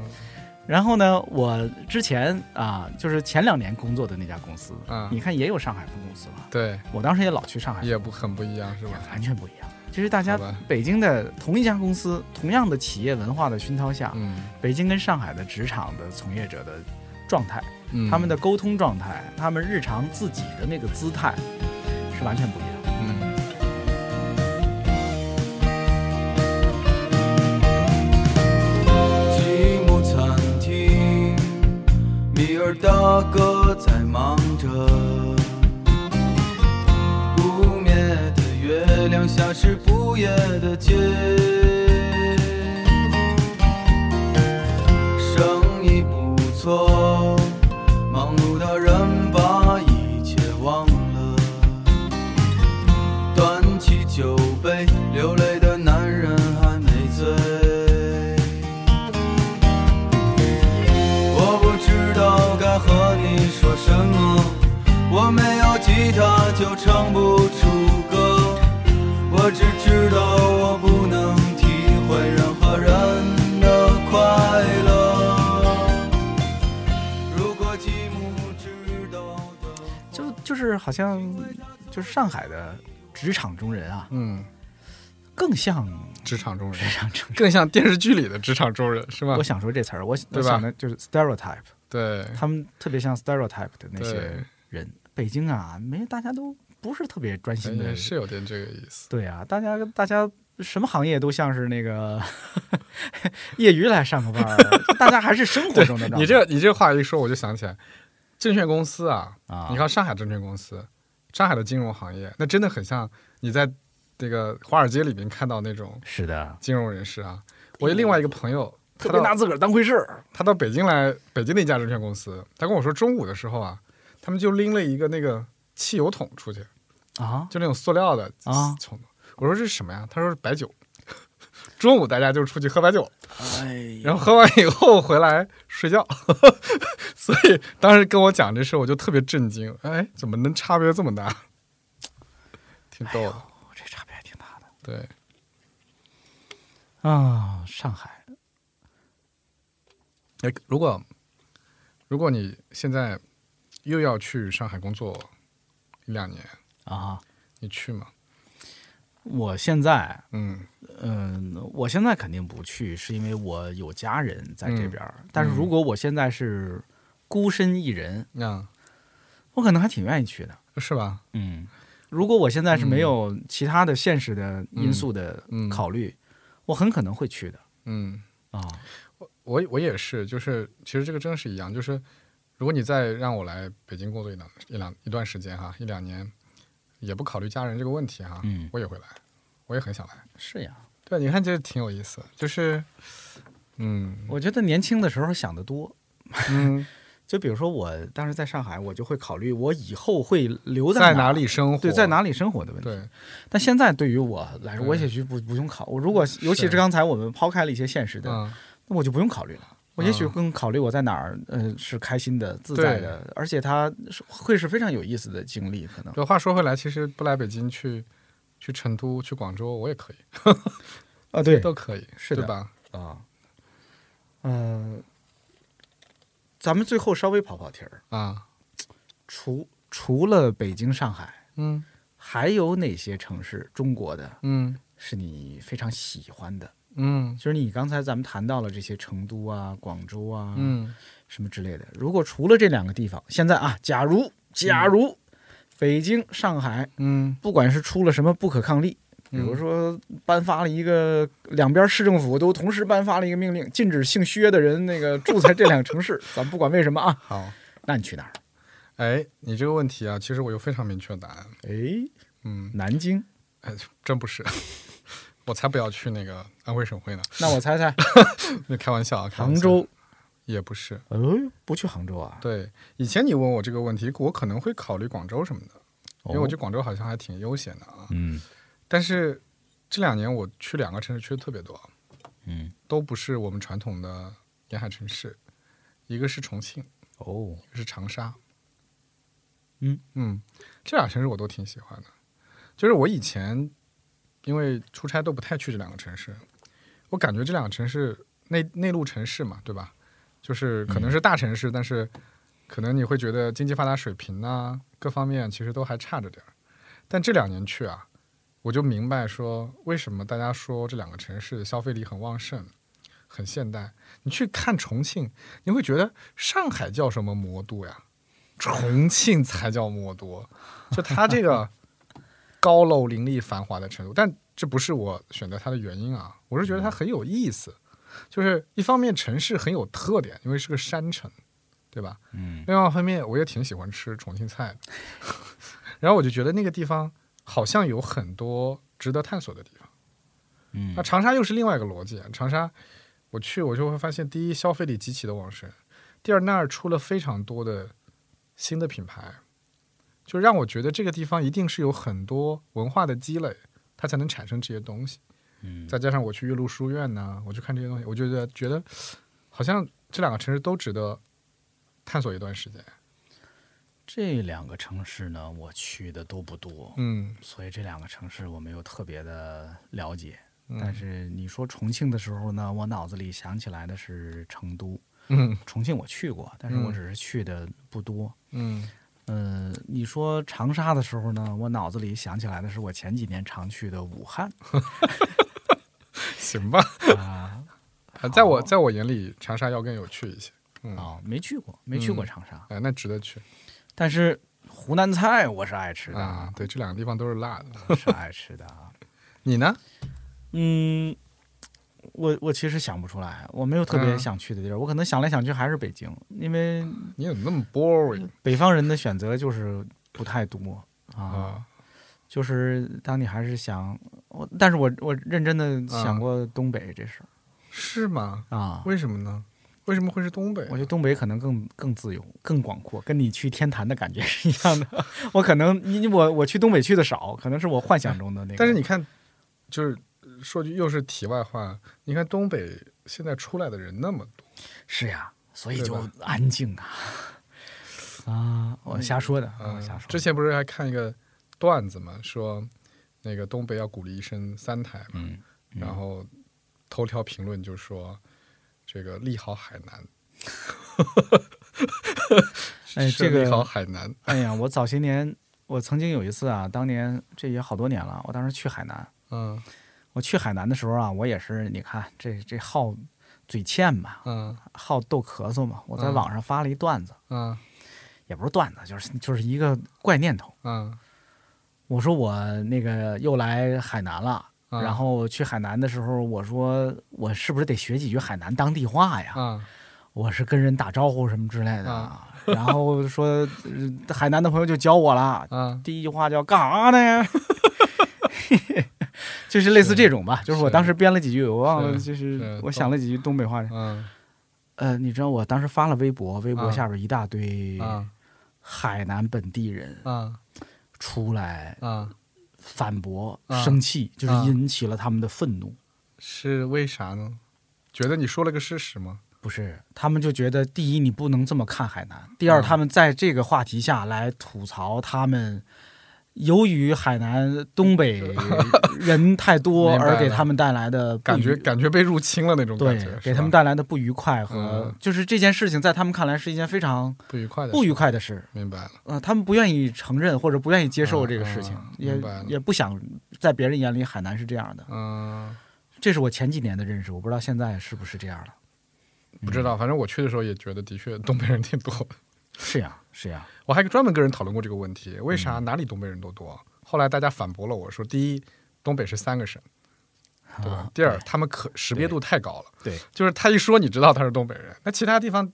[SPEAKER 3] 然后呢，我之前啊，就是前两年工作的那家公司，
[SPEAKER 4] 啊
[SPEAKER 3] 你看也有上海分公司嘛，
[SPEAKER 4] 对，
[SPEAKER 3] 我当时也老去上海，
[SPEAKER 4] 也不很不一样是吧？
[SPEAKER 3] 完全不一样。其实大家北京的同一家公司，同样的企业文化的熏陶下，
[SPEAKER 4] 嗯
[SPEAKER 3] 北京跟上海的职场的从业者的状态，
[SPEAKER 4] 嗯，
[SPEAKER 3] 他们的沟通状态，他们日常自己的那个姿态是完全不一样的。
[SPEAKER 4] 嗯
[SPEAKER 6] 寂寞餐厅，米尔大哥在忙着。月亮下是不夜的街，生意不错，忙碌的人把一切忘了。端起酒杯，流泪的男人还没醉。我不知道该和你说什么，我没有吉他就唱不出，我只知道我不能体会任何人的快乐。如果寂寞知道的。
[SPEAKER 3] 就就是好像就是上海的职场中人啊，
[SPEAKER 4] 嗯，
[SPEAKER 3] 更像
[SPEAKER 4] 职场中
[SPEAKER 3] 职
[SPEAKER 4] 人，
[SPEAKER 3] 场中人。
[SPEAKER 4] 更像电视剧里的职场中人是吧
[SPEAKER 3] 我？想说这词儿，我我
[SPEAKER 4] 对吧
[SPEAKER 3] 想的就是 stereotype，
[SPEAKER 4] 对
[SPEAKER 3] 他们特别像 stereotype 的那些人。北京啊，没大家都不是特别专心的
[SPEAKER 4] 哎，是有点这个意思。
[SPEAKER 3] 对啊，大家大家什么行业都像是那个 业余来上个班儿，大家还是生活中的。
[SPEAKER 4] 你这你这话一说，我就想起来，证券公司啊，
[SPEAKER 3] 啊，
[SPEAKER 4] 你看上海证券公司，上海的金融行业，那真的很像你在那个华尔街里面看到那种
[SPEAKER 3] 是的，
[SPEAKER 4] 金融人士啊。我另外一个朋友，
[SPEAKER 3] 特别拿自个儿当回事儿。
[SPEAKER 4] 他到北京来，北京的一家证券公司，他跟我说，中午的时候啊，他们就拎了一个那个汽油桶出去，
[SPEAKER 3] 啊
[SPEAKER 4] 就那种塑料的
[SPEAKER 3] 啊
[SPEAKER 4] 桶。我说这是什么呀？他说是白酒。中午大家就出去喝白酒，
[SPEAKER 3] 哎
[SPEAKER 4] 然后喝完以后回来睡觉，所以当时跟我讲这事，我就特别震惊。哎，怎么能差别这么大？挺逗的，
[SPEAKER 3] 这差别还挺大的
[SPEAKER 4] 对，
[SPEAKER 3] 啊。上海，
[SPEAKER 4] 哎，如果如果你现在又要去上海工作一两年，
[SPEAKER 3] 啊，
[SPEAKER 4] 你去吗？
[SPEAKER 3] 我现在，
[SPEAKER 4] 嗯
[SPEAKER 3] 嗯，我现在肯定不去，是因为我有家人在这
[SPEAKER 4] 嗯
[SPEAKER 3] 边儿。但是如果我现在是孤身一人，
[SPEAKER 4] 啊，
[SPEAKER 3] 我可能还挺愿意去的。
[SPEAKER 4] 是吧？
[SPEAKER 3] 嗯，如果我现在是没有其他的现实的因素的
[SPEAKER 4] 嗯
[SPEAKER 3] 考虑，我很可能会去的
[SPEAKER 4] 嗯，
[SPEAKER 3] 啊。
[SPEAKER 4] 我我也是，就是其实这个真是一样，就是如果你再让我来北京工作一两一两一段时间哈，一两年，也不考虑家人这个问题哈，
[SPEAKER 3] 嗯
[SPEAKER 4] 我也会来，我也很想来。
[SPEAKER 3] 是呀，
[SPEAKER 4] 对，你看这挺有意思，就是，嗯
[SPEAKER 3] 我觉得年轻的时候想的多。
[SPEAKER 4] 嗯，
[SPEAKER 3] 就比如说我当时在上海，我就会考虑我以后会留
[SPEAKER 4] 在
[SPEAKER 3] 哪
[SPEAKER 4] 哪里生活？
[SPEAKER 3] 对，在哪里生活的问题。
[SPEAKER 4] 对，
[SPEAKER 3] 但现在对于我来说，我也许不不用考。我如果尤其是刚才我们抛开了一些现实的，
[SPEAKER 4] 嗯，
[SPEAKER 3] 那我就不用考虑了。我也许
[SPEAKER 4] 嗯
[SPEAKER 3] 更考虑我在哪儿，呃，是开心的、自在的，而且它会是非常有意思的经历，可能。
[SPEAKER 4] 这话说回来，其实不来北京去去成都、去广州，我也可以，
[SPEAKER 3] 啊，对
[SPEAKER 4] 都可以，
[SPEAKER 3] 是的
[SPEAKER 4] 对吧？
[SPEAKER 3] 啊，嗯、咱们最后稍微跑跑题儿，
[SPEAKER 4] 啊，
[SPEAKER 3] 除除了北京、上海，
[SPEAKER 4] 嗯
[SPEAKER 3] 还有哪些城市中国的
[SPEAKER 4] 嗯
[SPEAKER 3] 是你非常喜欢的？
[SPEAKER 4] 嗯
[SPEAKER 3] 就是你刚才咱们谈到了这些成都啊、广州啊，
[SPEAKER 4] 嗯
[SPEAKER 3] 什么之类的。如果除了这两个地方，现在啊，假如假如北京、上海，
[SPEAKER 4] 嗯，
[SPEAKER 3] 不管是出了什么不可抗力，比如说颁发了一个两边市政府都同时颁发了一个命令，禁止姓薛的人那个住在这两个城市，咱不管为什么啊，
[SPEAKER 4] 好。
[SPEAKER 3] 那你去哪儿？
[SPEAKER 4] 哎，你这个问题啊，其实我有非常明确的答案。
[SPEAKER 3] 哎，
[SPEAKER 4] 嗯，
[SPEAKER 3] 南京，
[SPEAKER 4] 哎，真不是，我才不要去那个安徽省会呢。
[SPEAKER 3] 那我猜猜，
[SPEAKER 4] 那开玩笑啊，开
[SPEAKER 3] 杭州。
[SPEAKER 4] 也不是，
[SPEAKER 3] 哎，不去杭州啊？
[SPEAKER 4] 对，以前你问我这个问题，我可能会考虑广州什么的，因为我觉得
[SPEAKER 3] 哦
[SPEAKER 4] 广州好像还挺悠闲的啊。
[SPEAKER 3] 嗯
[SPEAKER 4] 但是这两年我去两个城市去的特别多，
[SPEAKER 3] 嗯，
[SPEAKER 4] 都不是我们传统的沿海城市，一个是重庆，
[SPEAKER 3] 哦，
[SPEAKER 4] 一个是长沙。
[SPEAKER 3] 嗯
[SPEAKER 4] 嗯，这俩城市我都挺喜欢的。就是我以前因为出差都不太去这两个城市，我感觉这两个城市内内陆城市嘛，对吧？就是可能是大城市，但是可能你会觉得经济发达水平啊各方面其实都还差着点儿。但这两年去啊，我就明白说为什么大家说这两个城市消费力很旺盛、很现代。你去看重庆，你会觉得上海叫什么魔都呀？重庆才叫魔都，就它这个高楼林立、繁华的程度。但这不是我选择它的原因啊，我是觉得它很有意思。就是一方面城市很有特点，因为是个山城，对吧？
[SPEAKER 3] 嗯
[SPEAKER 4] 另外一方面，我也挺喜欢吃重庆菜的。然后我就觉得那个地方好像有很多值得探索的地方。
[SPEAKER 3] 嗯
[SPEAKER 4] 那长沙又是另外一个逻辑。长沙我去，我就会发现，第一，消费力极其的旺盛；第二，那儿出了非常多的新的品牌，就让我觉得这个地方一定是有很多文化的积累，它才能产生这些东西。
[SPEAKER 3] 嗯
[SPEAKER 4] 再加上我去岳麓书院呢，我去看这些东西，我觉得觉得好像这两个城市都值得探索一段时间。
[SPEAKER 3] 这两个城市呢，我去的都不多，
[SPEAKER 4] 嗯，
[SPEAKER 3] 所以这两个城市我没有特别的了解。
[SPEAKER 4] 嗯
[SPEAKER 3] 但是你说重庆的时候呢，我脑子里想起来的是成都。
[SPEAKER 4] 嗯
[SPEAKER 3] 重庆我去过，但是我
[SPEAKER 4] 嗯
[SPEAKER 3] 只是去的不多。
[SPEAKER 4] 嗯
[SPEAKER 3] 嗯、你说长沙的时候呢，我脑子里想起来的是我前几年常去的武汉
[SPEAKER 4] 行吧。
[SPEAKER 3] 啊
[SPEAKER 4] 啊，在我在我眼里，长沙要更有趣一些。嗯，
[SPEAKER 3] 啊，没去过，没去过
[SPEAKER 4] 嗯
[SPEAKER 3] 长沙，
[SPEAKER 4] 哎，那值得去
[SPEAKER 3] 但是湖南菜我是爱吃的，
[SPEAKER 4] 啊。对，这两个地方都是辣的。
[SPEAKER 3] 是爱吃的啊。
[SPEAKER 4] 你呢？
[SPEAKER 3] 嗯，我我其实想不出来，我没有特别
[SPEAKER 4] 嗯
[SPEAKER 3] 想去的地儿，我可能想来想去还是北京，因为
[SPEAKER 4] 你怎么那么 boring
[SPEAKER 3] 北方人的选择就是不太多啊。
[SPEAKER 4] 啊？
[SPEAKER 3] 就是当你还是想我，但是我我认真的想
[SPEAKER 4] 啊
[SPEAKER 3] 过东北这事儿
[SPEAKER 4] 是吗？
[SPEAKER 3] 啊。
[SPEAKER 4] 为什么呢？为什么会是东北？
[SPEAKER 3] 我觉得东北可能更更自由、更广阔，跟你去天坛的感觉是一样的。我可能你我我去东北去的少，可能是我幻想中的那个。
[SPEAKER 4] 但是你看，就是说句又是题外话，你看东北现在出来的人那么多，
[SPEAKER 3] 是呀，所以就安静啊啊！我瞎说的，
[SPEAKER 4] 嗯
[SPEAKER 3] 我瞎说的。
[SPEAKER 4] 之前不是还看一个段子嘛，说那个东北要鼓励生三胎嘛，
[SPEAKER 3] 嗯，嗯
[SPEAKER 4] 然后头条评论就说这个利好海南，
[SPEAKER 3] 哎
[SPEAKER 4] 是利好
[SPEAKER 3] 这个
[SPEAKER 4] 海南，
[SPEAKER 3] 哎呀，我早些年我曾经有一次啊，当年这也好多年了，我当时去海南。
[SPEAKER 4] 嗯
[SPEAKER 3] 我去海南的时候啊，我也是，你看这这好嘴欠嘛，
[SPEAKER 4] 嗯
[SPEAKER 3] 好逗咳嗽嘛。我在
[SPEAKER 4] 嗯
[SPEAKER 3] 网上发了一段子，
[SPEAKER 4] 嗯
[SPEAKER 3] 也不是段子，就是就是一个怪念头。
[SPEAKER 4] 嗯，
[SPEAKER 3] 我说我那个又来海南了，
[SPEAKER 4] 嗯
[SPEAKER 3] 然后去海南的时候，我说我是不是得学几句海南当地话呀？
[SPEAKER 4] 啊
[SPEAKER 3] 我是跟人打招呼什么之类的。啊然后说、呃海南的朋友就教我了，
[SPEAKER 4] 嗯
[SPEAKER 3] 第一句话叫干啥呢？就是类似这种吧，就是我当时编了几句，我忘了，就是
[SPEAKER 4] 是
[SPEAKER 3] 我想了几句东北话。
[SPEAKER 4] 嗯
[SPEAKER 3] 呃，你知道我当时发了微博，微博
[SPEAKER 4] 啊
[SPEAKER 3] 下边一大堆
[SPEAKER 4] 啊
[SPEAKER 3] 海南本地人
[SPEAKER 4] 啊
[SPEAKER 3] 出来
[SPEAKER 4] 啊，
[SPEAKER 3] 反驳、
[SPEAKER 4] 啊
[SPEAKER 3] 生气，就是
[SPEAKER 4] 啊
[SPEAKER 3] 引起了他们的愤怒。
[SPEAKER 4] 是为啥呢？觉得你说了个事实吗？
[SPEAKER 3] 不是，他们就觉得第一，你不能这么看海南；第二，
[SPEAKER 4] 嗯
[SPEAKER 3] 他们在这个话题下来吐槽他们。由于海南东北 人太多，而给他们带来的
[SPEAKER 4] 感觉感觉被入侵了那种感
[SPEAKER 3] 对
[SPEAKER 4] 觉，，
[SPEAKER 3] 给他们
[SPEAKER 4] 带
[SPEAKER 3] 带来的不愉快和
[SPEAKER 4] 嗯
[SPEAKER 3] 就是这件事情在他们看来是一件非常
[SPEAKER 4] 不愉快的
[SPEAKER 3] 不愉
[SPEAKER 4] 事，
[SPEAKER 3] 快的事。
[SPEAKER 4] 明白了。
[SPEAKER 3] 呃，他们不愿意承认或者不愿意接受这个事情，
[SPEAKER 4] 嗯嗯
[SPEAKER 3] 也也不想在别人眼里海南是这样的。
[SPEAKER 4] 嗯，
[SPEAKER 3] 这是我前几年的认识，我不知道现在是不是这样了。
[SPEAKER 4] 不知道，反正我去的时候也觉得的确东北人挺多的。
[SPEAKER 3] 是呀，是呀，
[SPEAKER 4] 我还专门跟人讨论过这个问题，为
[SPEAKER 3] 嗯
[SPEAKER 4] 啥哪里东北人都多？后来大家反驳了我说，第一，东北是三个省，对吧？
[SPEAKER 3] 啊？
[SPEAKER 4] 第二，他们可识别度太高了，
[SPEAKER 3] 对，
[SPEAKER 4] 就是他一说你知道他是东北人，那其他地方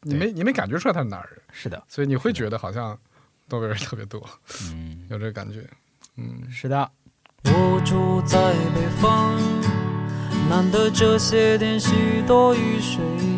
[SPEAKER 4] 你没你没感觉出来他是哪儿人，
[SPEAKER 3] 是的，
[SPEAKER 4] 所以你会觉得好像东北人特别多，
[SPEAKER 3] 嗯，
[SPEAKER 4] 有这个感觉。嗯，
[SPEAKER 3] 是的，
[SPEAKER 7] 我住在北方，难得这些天许多雨水。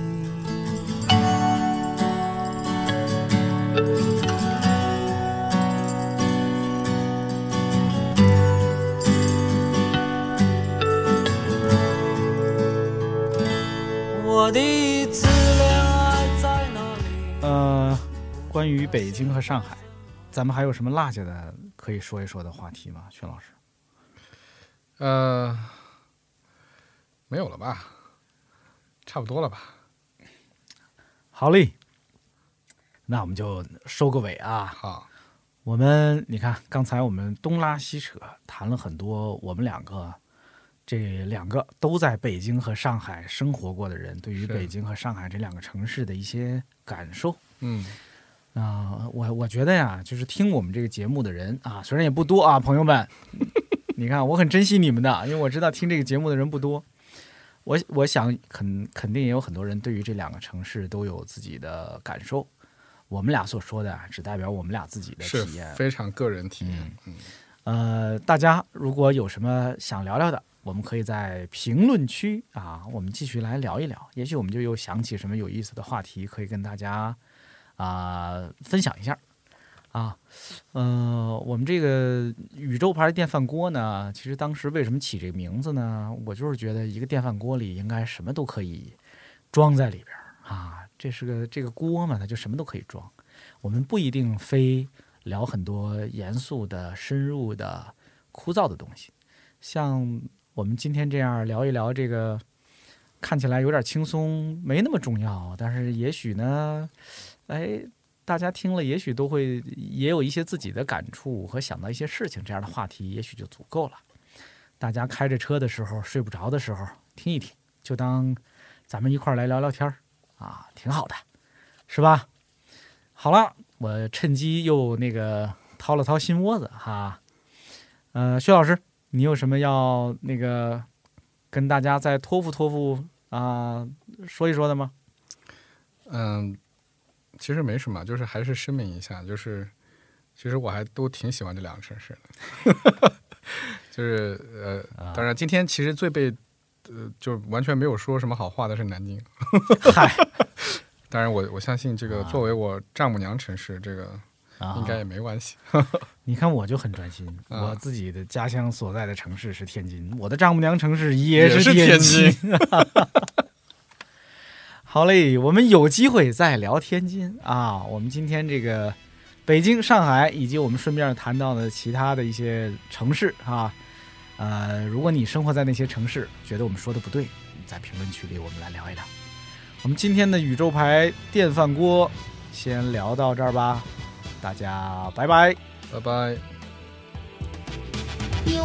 [SPEAKER 3] 关于北京和上海，咱们还有什么落下的可以说一说的话题吗？薛老师，
[SPEAKER 4] 呃，没有了吧？差不多了吧？
[SPEAKER 3] 好嘞，那我们就收个尾啊。
[SPEAKER 4] 好，
[SPEAKER 3] 我们你看，刚才我们东拉西扯，谈了很多我们两个这两个都在北京和上海生活过的人，对于北京和上海这两个城市的一些感受。
[SPEAKER 4] 嗯，
[SPEAKER 3] 啊、我我觉得呀，就是听我们这个节目的人啊，虽然也不多啊，朋友们，你看我很珍惜你们的，因为我知道听这个节目的人不多。我我想肯肯定也有很多人对于这两个城市都有自己的感受。我们俩所说的啊，只代表我们俩自己的体验。
[SPEAKER 4] 非常个人体验。嗯，
[SPEAKER 3] 呃，大家如果有什么想聊聊的，我们可以在评论区啊，我们继续来聊一聊。也许我们就又想起什么有意思的话题，可以跟大家啊、分享一下啊。呃，我们这个宇宙牌电饭锅呢，其实当时为什么起这个名字呢？我就是觉得一个电饭锅里应该什么都可以装在里边啊。这是个这个锅嘛，它就什么都可以装。我们不一定非聊很多严肃的、深入的、枯燥的东西，像我们今天这样聊一聊这个，看起来有点轻松，没那么重要，但是也许呢，哎，大家听了也许都会也有一些自己的感触和想到一些事情，这样的话题也许就足够了。大家开着车的时候、睡不着的时候听一听，就当咱们一块儿来聊聊天儿啊，挺好的，是吧？好了，我趁机又那个掏了掏心窝子哈。呃，薛老师，你有什么要那个跟大家再托付托付啊、说一说的吗？
[SPEAKER 4] 嗯，其实没什么，就是还是声明一下，就是其实我还都挺喜欢这两个城市的，就是呃，当然今天其实最被呃就完全没有说什么好话的是南京，
[SPEAKER 3] 嗨，
[SPEAKER 4] 当然我我相信这个作为我丈母娘城市，这个
[SPEAKER 3] 啊
[SPEAKER 4] 应该也没关系。
[SPEAKER 3] 你看我就很专心，
[SPEAKER 4] 啊
[SPEAKER 3] 我自己的家乡所在的城市是天津，我的丈母娘城市也
[SPEAKER 4] 也是
[SPEAKER 3] 天
[SPEAKER 4] 天津
[SPEAKER 3] 好嘞，我们有机会再聊天津啊。我们今天这个北京、上海，以及我们顺便谈到的其他的一些城市啊，呃，如果你生活在那些城市，觉得我们说的不对，在评论区里我们来聊一聊。我们今天的宇宙牌电饭锅先聊到这儿吧，大家拜拜。
[SPEAKER 4] 拜拜。
[SPEAKER 5] 有